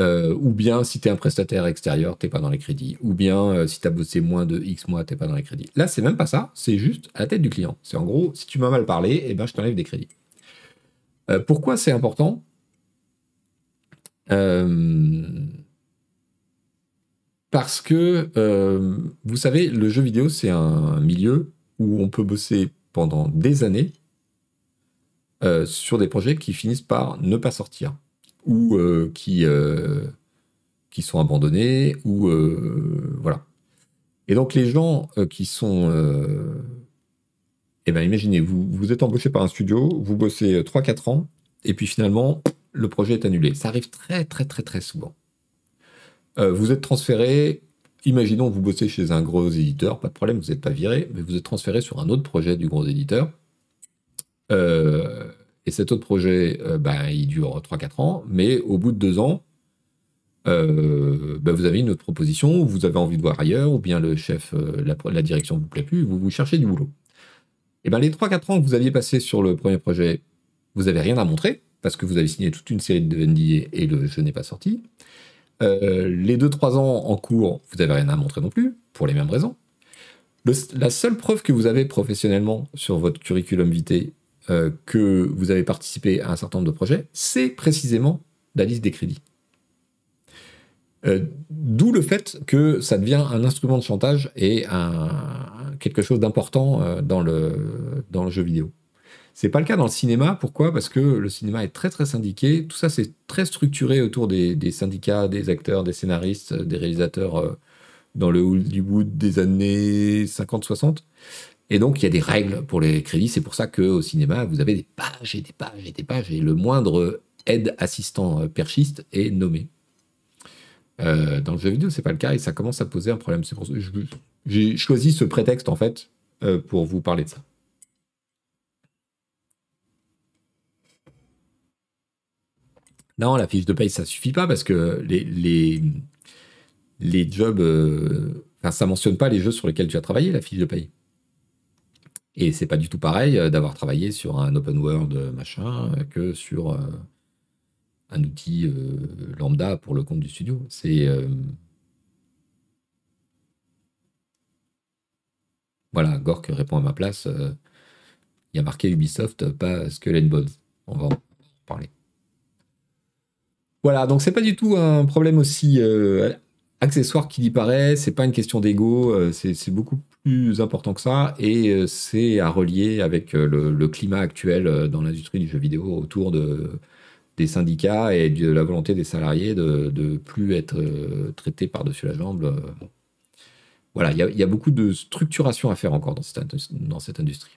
Euh, ou bien si tu es un prestataire extérieur, t'es pas dans les crédits, ou bien euh, si tu as bossé moins de X mois, t'es pas dans les crédits. Là, c'est même pas ça, c'est juste la tête du client. C'est en gros, si tu m'as mal parlé, eh ben, je t'enlève des crédits. Euh, pourquoi c'est important? Parce que, vous savez, le jeu vidéo, c'est un milieu où on peut bosser pendant des années sur des projets qui finissent par ne pas sortir ou euh, qui, euh, qui sont abandonnés, ou euh, voilà. Et donc les gens qui sont Eh bien, imaginez, vous, vous êtes embauché par un studio, vous bossez 3-4 ans, et puis finalement, le projet est annulé. Ça arrive très, très, très, très souvent. Vous êtes transféré, imaginons vous bossez chez un gros éditeur, pas de problème, vous n'êtes pas viré, mais vous êtes transféré sur un autre projet du gros éditeur. Et cet autre projet, euh, ben, il dure 3-4 ans, mais au bout de 2 ans, ben, vous avez une autre proposition, ou vous avez envie de voir ailleurs, ou bien le chef, la, la direction ne vous plaît plus, vous, vous cherchez du boulot. Et ben les 3-4 ans que vous aviez passé sur le premier projet, vous n'avez rien à montrer, parce que vous avez signé toute une série de NDA et le jeu n'est pas sorti. Euh, les 2-3 ans en cours, vous n'avez rien à montrer non plus, pour les mêmes raisons. la seule preuve que vous avez professionnellement sur votre curriculum vitae euh, que vous avez participé à un certain nombre de projets, c'est précisément la liste des crédits. Euh, d'où le fait que ça devient un instrument de chantage et quelque chose d'important dans le, dans le jeu vidéo. C'est pas le cas dans le cinéma. Pourquoi? Parce que le cinéma est très très syndiqué. Tout ça, c'est très structuré autour des, syndicats, des acteurs, des scénaristes, euh, des réalisateurs euh, dans le Hollywood des années 50-60. Et donc, il y a des règles pour les crédits. C'est pour ça qu'au cinéma, vous avez des pages et des pages et des pages. Et le moindre aide assistant euh, perchiste est nommé. dans le jeu vidéo, c'est pas le cas et ça commence à poser un problème. J'ai choisi ce prétexte en fait pour vous parler de ça. Non, la fiche de paye, ça suffit pas parce que les, les, les jobs. Euh, enfin, ça mentionne pas les jeux sur lesquels tu as travaillé, la fiche de paye. Et c'est pas du tout pareil euh, d'avoir travaillé sur un open world euh, machin que sur un outil lambda pour le compte du studio. C'est. Voilà, Gork répond à ma place. Il y a marqué Ubisoft, pas Skull and Bones. On va en parler. Voilà, donc c'est pas du tout un problème aussi euh, accessoire qu'il y paraît, c'est pas une question d'ego, euh, c'est beaucoup plus important que ça, et euh, c'est à relier avec le, climat actuel dans l'industrie du jeu vidéo autour de, des syndicats et de la volonté des salariés de ne plus être traités par-dessus la jambe. Voilà, il y, a beaucoup de structuration à faire encore dans cette, dans cette industrie.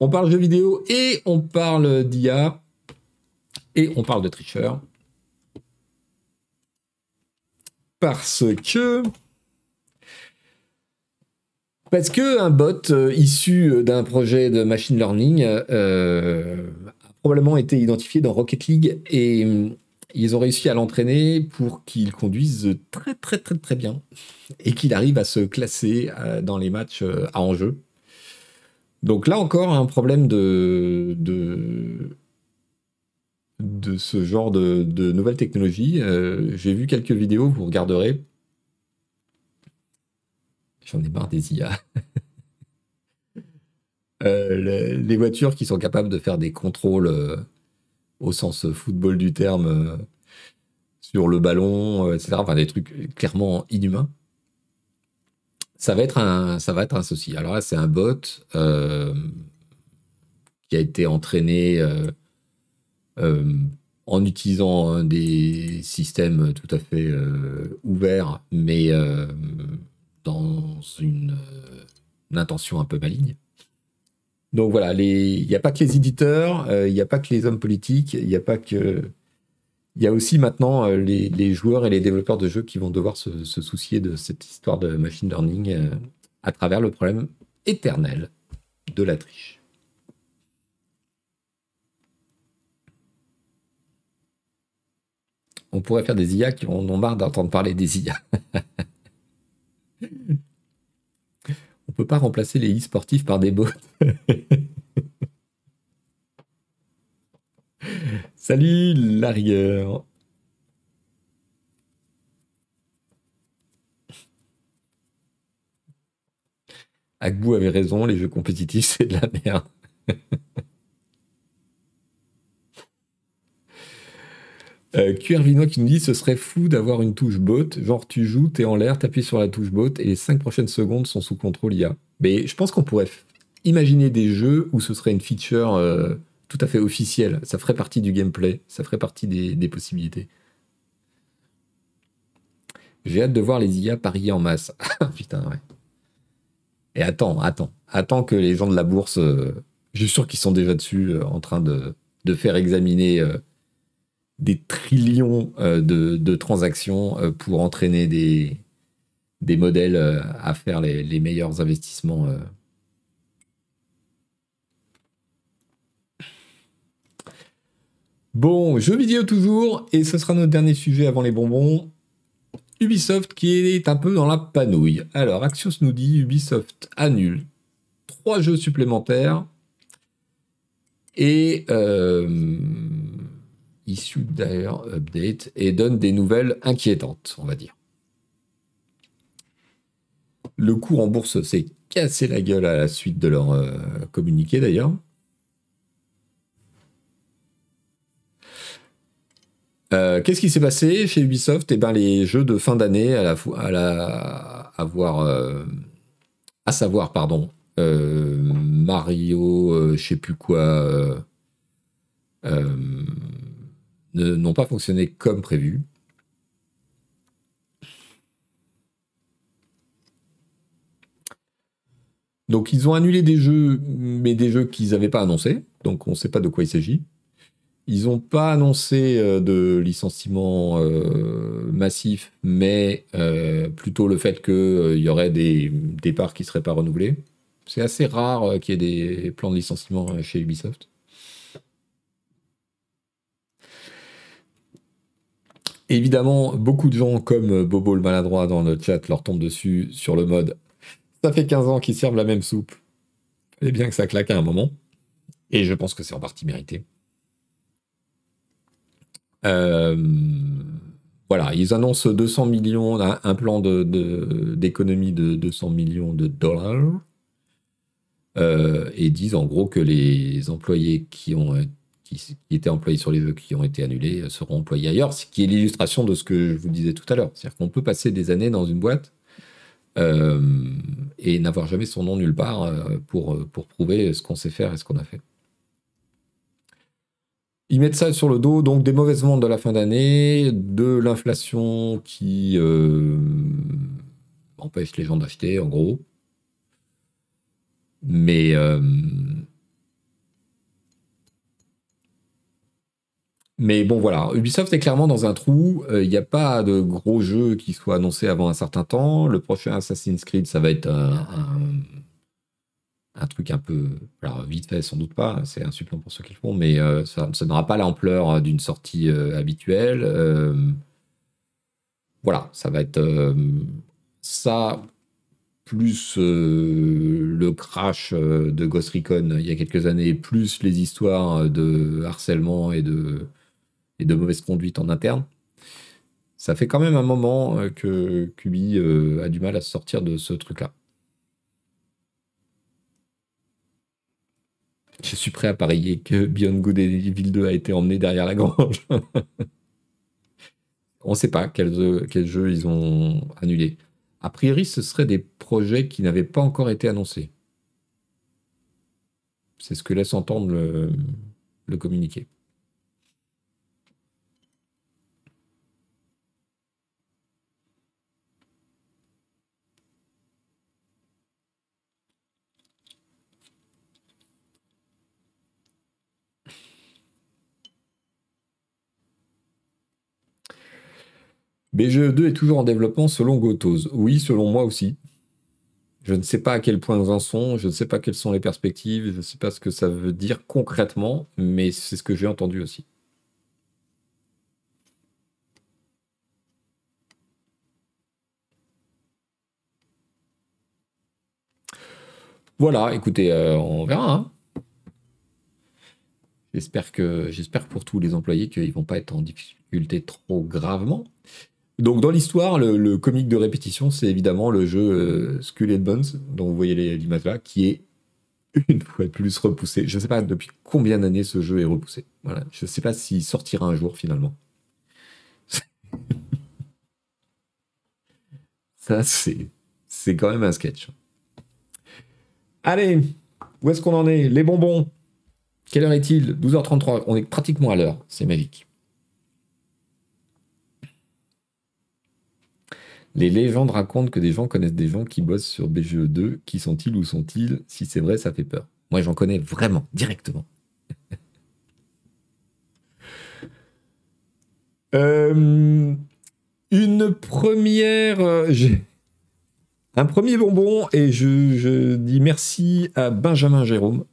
On parle jeu vidéo et on parle d'IA. Et on parle de tricheur. Parce que. Parce que un bot euh, issu d'un projet de machine learning euh, a probablement été identifié dans Rocket League et euh, ils ont réussi à l'entraîner pour qu'il conduise très très très très bien et qu'il arrive à se classer dans les matchs à enjeu. Donc là encore un problème de, de de ce genre de, nouvelles technologies. Euh, j'ai vu quelques vidéos, vous regarderez. J'en ai marre des IA. Euh, les, voitures qui sont capables de faire des contrôles euh, au sens football du terme sur le ballon, etc. Enfin, des trucs clairement inhumains. Ça va être un, ça va être un souci. Alors là, c'est un bot qui a été entraîné en utilisant des systèmes tout à fait euh, ouverts, mais euh, dans une, intention un peu maligne. Donc voilà, il n'y a pas que les éditeurs, il n'y a pas que les hommes politiques, il n'y a pas que. Il y a aussi maintenant les, joueurs et les développeurs de jeux qui vont devoir se soucier de cette histoire de machine learning à travers le problème éternel de la triche. On pourrait faire des IA qui en ont marre d'entendre parler des IA. on peut pas remplacer les e-sportifs par des bots. Salut l'arrière. Agbou avait raison, les jeux compétitifs c'est de la merde. Euh, Vinois qui nous dit ce serait fou d'avoir une touche bot, genre tu joues, t'es en l'air, t'appuies sur la touche bot et les 5 prochaines secondes sont sous contrôle IA. Mais je pense qu'on pourrait imaginer des jeux où ce serait une feature euh, tout à fait officielle. Ça ferait partie du gameplay, ça ferait partie des, possibilités. J'ai hâte de voir les IA parier en masse. Putain, ouais. Et attends, attends, attends que les gens de la bourse, euh, je suis sûr qu'ils sont déjà dessus euh, en train de, de faire examiner des trillions de, de, transactions pour entraîner des, modèles à faire les, meilleurs investissements. Bon, jeux vidéo toujours, et ce sera notre dernier sujet avant les bonbons. Ubisoft qui est un peu dans la panouille. Alors, Axios nous dit Ubisoft annule trois jeux supplémentaires et euh, issue d'ailleurs update et donne des nouvelles inquiétantes, on va dire. Le cours en bourse s'est cassé la gueule à la suite de leur euh, communiqué d'ailleurs. Euh, qu'est-ce qui s'est passé chez Ubisoft? Eh ben, les jeux de fin d'année, à, la, à, la, euh, à savoir, pardon, Mario, je sais plus quoi, n'ont pas fonctionné comme prévu. Donc ils ont annulé des jeux, mais des jeux qu'ils n'avaient pas annoncés, donc on ne sait pas de quoi il s'agit. Ils n'ont pas annoncé euh, de licenciement euh, massif, mais euh, plutôt le fait qu'il y aurait des départs qui ne seraient pas renouvelés. C'est assez rare qu'il y ait des plans de licenciement chez Ubisoft. Évidemment, beaucoup de gens comme Bobo le maladroit dans le chat leur tombent dessus sur le mode ça fait 15 ans qu'ils servent la même soupe. Il bien que ça claque à un moment. Et je pense que c'est en partie mérité. Euh, voilà, ils annoncent 200 millions, un, plan d'économie de, de, 200 millions de dollars. Euh, et disent en gros que les employés qui, ont, qui, étaient employés sur les qui ont été annulés seront employés ailleurs, ce qui est l'illustration de ce que je vous disais tout à l'heure. C'est-à-dire qu'on peut passer des années dans une boîte euh, et n'avoir jamais son nom nulle part pour, pour prouver ce qu'on sait faire et ce qu'on a fait. Ils mettent ça sur le dos, donc des mauvaises ventes de la fin d'année, de l'inflation qui euh, empêche les gens d'acheter, en gros. Mais euh, Mais bon, voilà, Ubisoft est clairement dans un trou. Il n'y a pas de gros jeux qui soient annoncés avant un certain temps. Le prochain Assassin's Creed, ça va être un, truc un peu, alors vite fait sans doute pas, c'est un supplément pour ceux qui le font, mais euh, ça, n'aura pas l'ampleur euh, d'une sortie euh, habituelle. voilà, ça va être ça plus le crash de Ghost Recon il y a quelques années, plus les histoires de harcèlement et de, et de mauvaise conduite en interne. Ça fait quand même un moment que Kubi a du mal à sortir de ce truc-là. Je suis prêt à parier que Beyond Good et Evil 2 a été emmené derrière la grange. On ne sait pas quels jeux, ils ont annulés. A priori, ce seraient des projets qui n'avaient pas encore été annoncés. C'est ce que laisse entendre le communiqué. BGE2 est toujours en développement selon Gotos. Oui, selon moi aussi. Je ne sais pas à quel point nous en sont, je ne sais pas quelles sont les perspectives, je ne sais pas ce que ça veut dire concrètement, mais c'est ce que j'ai entendu aussi. Voilà, écoutez, euh, on verra. Hein. J'espère que, j'espère pour tous les employés qu'ils ne vont pas être en difficulté trop gravement. Donc dans l'histoire, le, comique de répétition, c'est évidemment le jeu euh, Skull and Bones, dont vous voyez l'image là, qui est une fois de plus repoussé. Je ne sais pas depuis combien d'années ce jeu est repoussé. Voilà. Je ne sais pas s'il sortira un jour finalement. Ça, c'est, c'est quand même un sketch. Allez, où est-ce qu'on en est? Les bonbons? Quelle heure est-il? 12h33. On est pratiquement à l'heure. C'est magique. Les légendes racontent que des gens connaissent des gens qui bossent sur BGE2. Qui sont-ils ou sont-ils? Si c'est vrai, ça fait peur. Moi, j'en connais vraiment, directement. Euh, une première. euh, un premier bonbon et je, je dis merci à Benjamin Jérôme,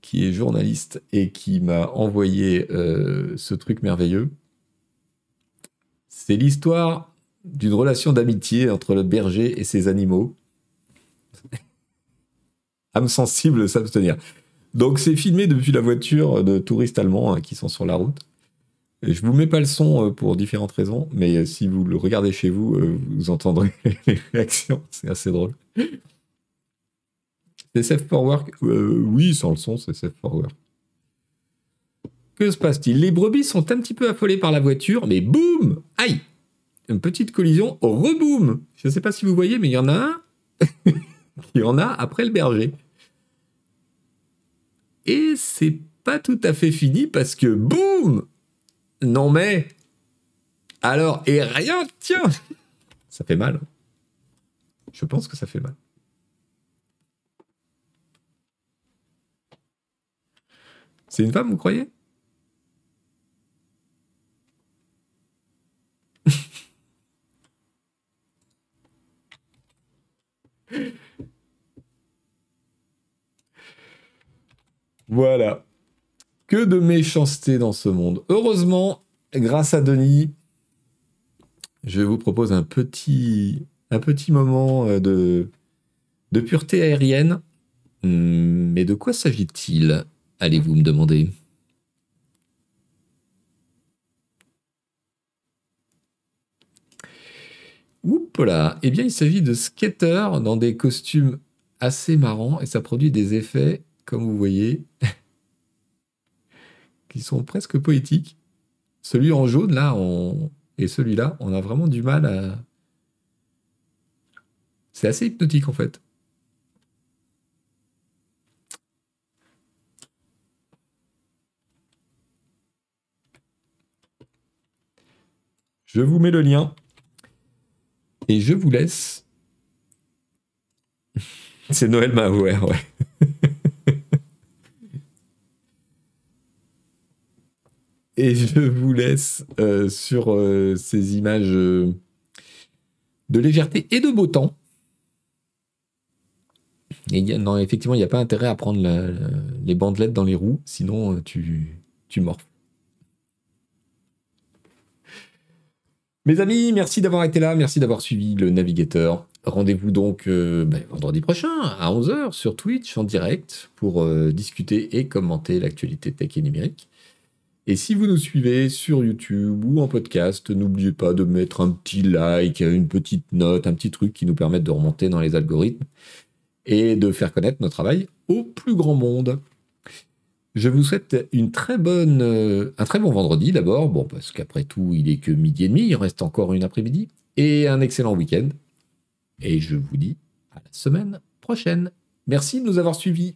qui est journaliste et qui m'a envoyé euh, ce truc merveilleux. C'est l'histoire d'une relation d'amitié entre le berger et ses animaux. Âme sensible, s'abstenir. Donc c'est filmé depuis la voiture de touristes allemands hein, qui sont sur la route. Et je vous mets pas le son euh, pour différentes raisons, mais euh, si vous le regardez chez vous, euh, vous entendrez les réactions. C'est assez drôle. C'est safe for work Oui, sans le son, c'est safe for work. Que se passe-t-il? Les brebis sont un petit peu affolées par la voiture, mais boum! Aïe! Une petite collision, reboum! Je ne sais pas si vous voyez, mais il y en a un. Il y en a après le berger. Et c'est pas tout à fait fini parce que boum! Non mais alors et rien tiens! Ça fait mal. Je pense que ça fait mal. C'est une femme, vous croyez? Voilà. Que de méchanceté dans ce monde. Heureusement, grâce à Denis, je vous propose un petit, moment euh, de, de pureté aérienne. Hmm, Mais de quoi s'agit-il? Allez-vous me demander? Oups Eh bien, il s'agit de skateurs dans des costumes assez marrants et ça produit des effets, comme vous voyez, qui sont presque poétiques. Celui en jaune, là, et celui-là, on a vraiment du mal à... C'est assez hypnotique, en fait. Je vous mets le lien. Et je vous laisse. C'est Noël Mahouer, ouais. Et je vous laisse euh, sur euh, ces images euh, de légèreté et de beau temps. Non, effectivement, il n'y a pas intérêt à prendre les bandelettes dans les roues, sinon tu, tu. Mes amis, merci d'avoir été là, merci d'avoir suivi le navigateur. Rendez-vous donc euh, ben, vendredi prochain à 11h sur Twitch en direct pour euh, discuter et commenter l'actualité tech et numérique. Et si vous nous suivez sur YouTube ou en podcast, n'oubliez pas de mettre un petit like, une petite note, un petit truc qui nous permette de remonter dans les algorithmes et de faire connaître notre travail au plus grand monde. Je vous souhaite une très bonne, euh, un très bon vendredi d'abord, bon parce qu'après tout il est que midi et demi, il reste encore une après-midi, et un excellent week-end. Et je vous dis à la semaine prochaine. Merci de nous avoir suivis.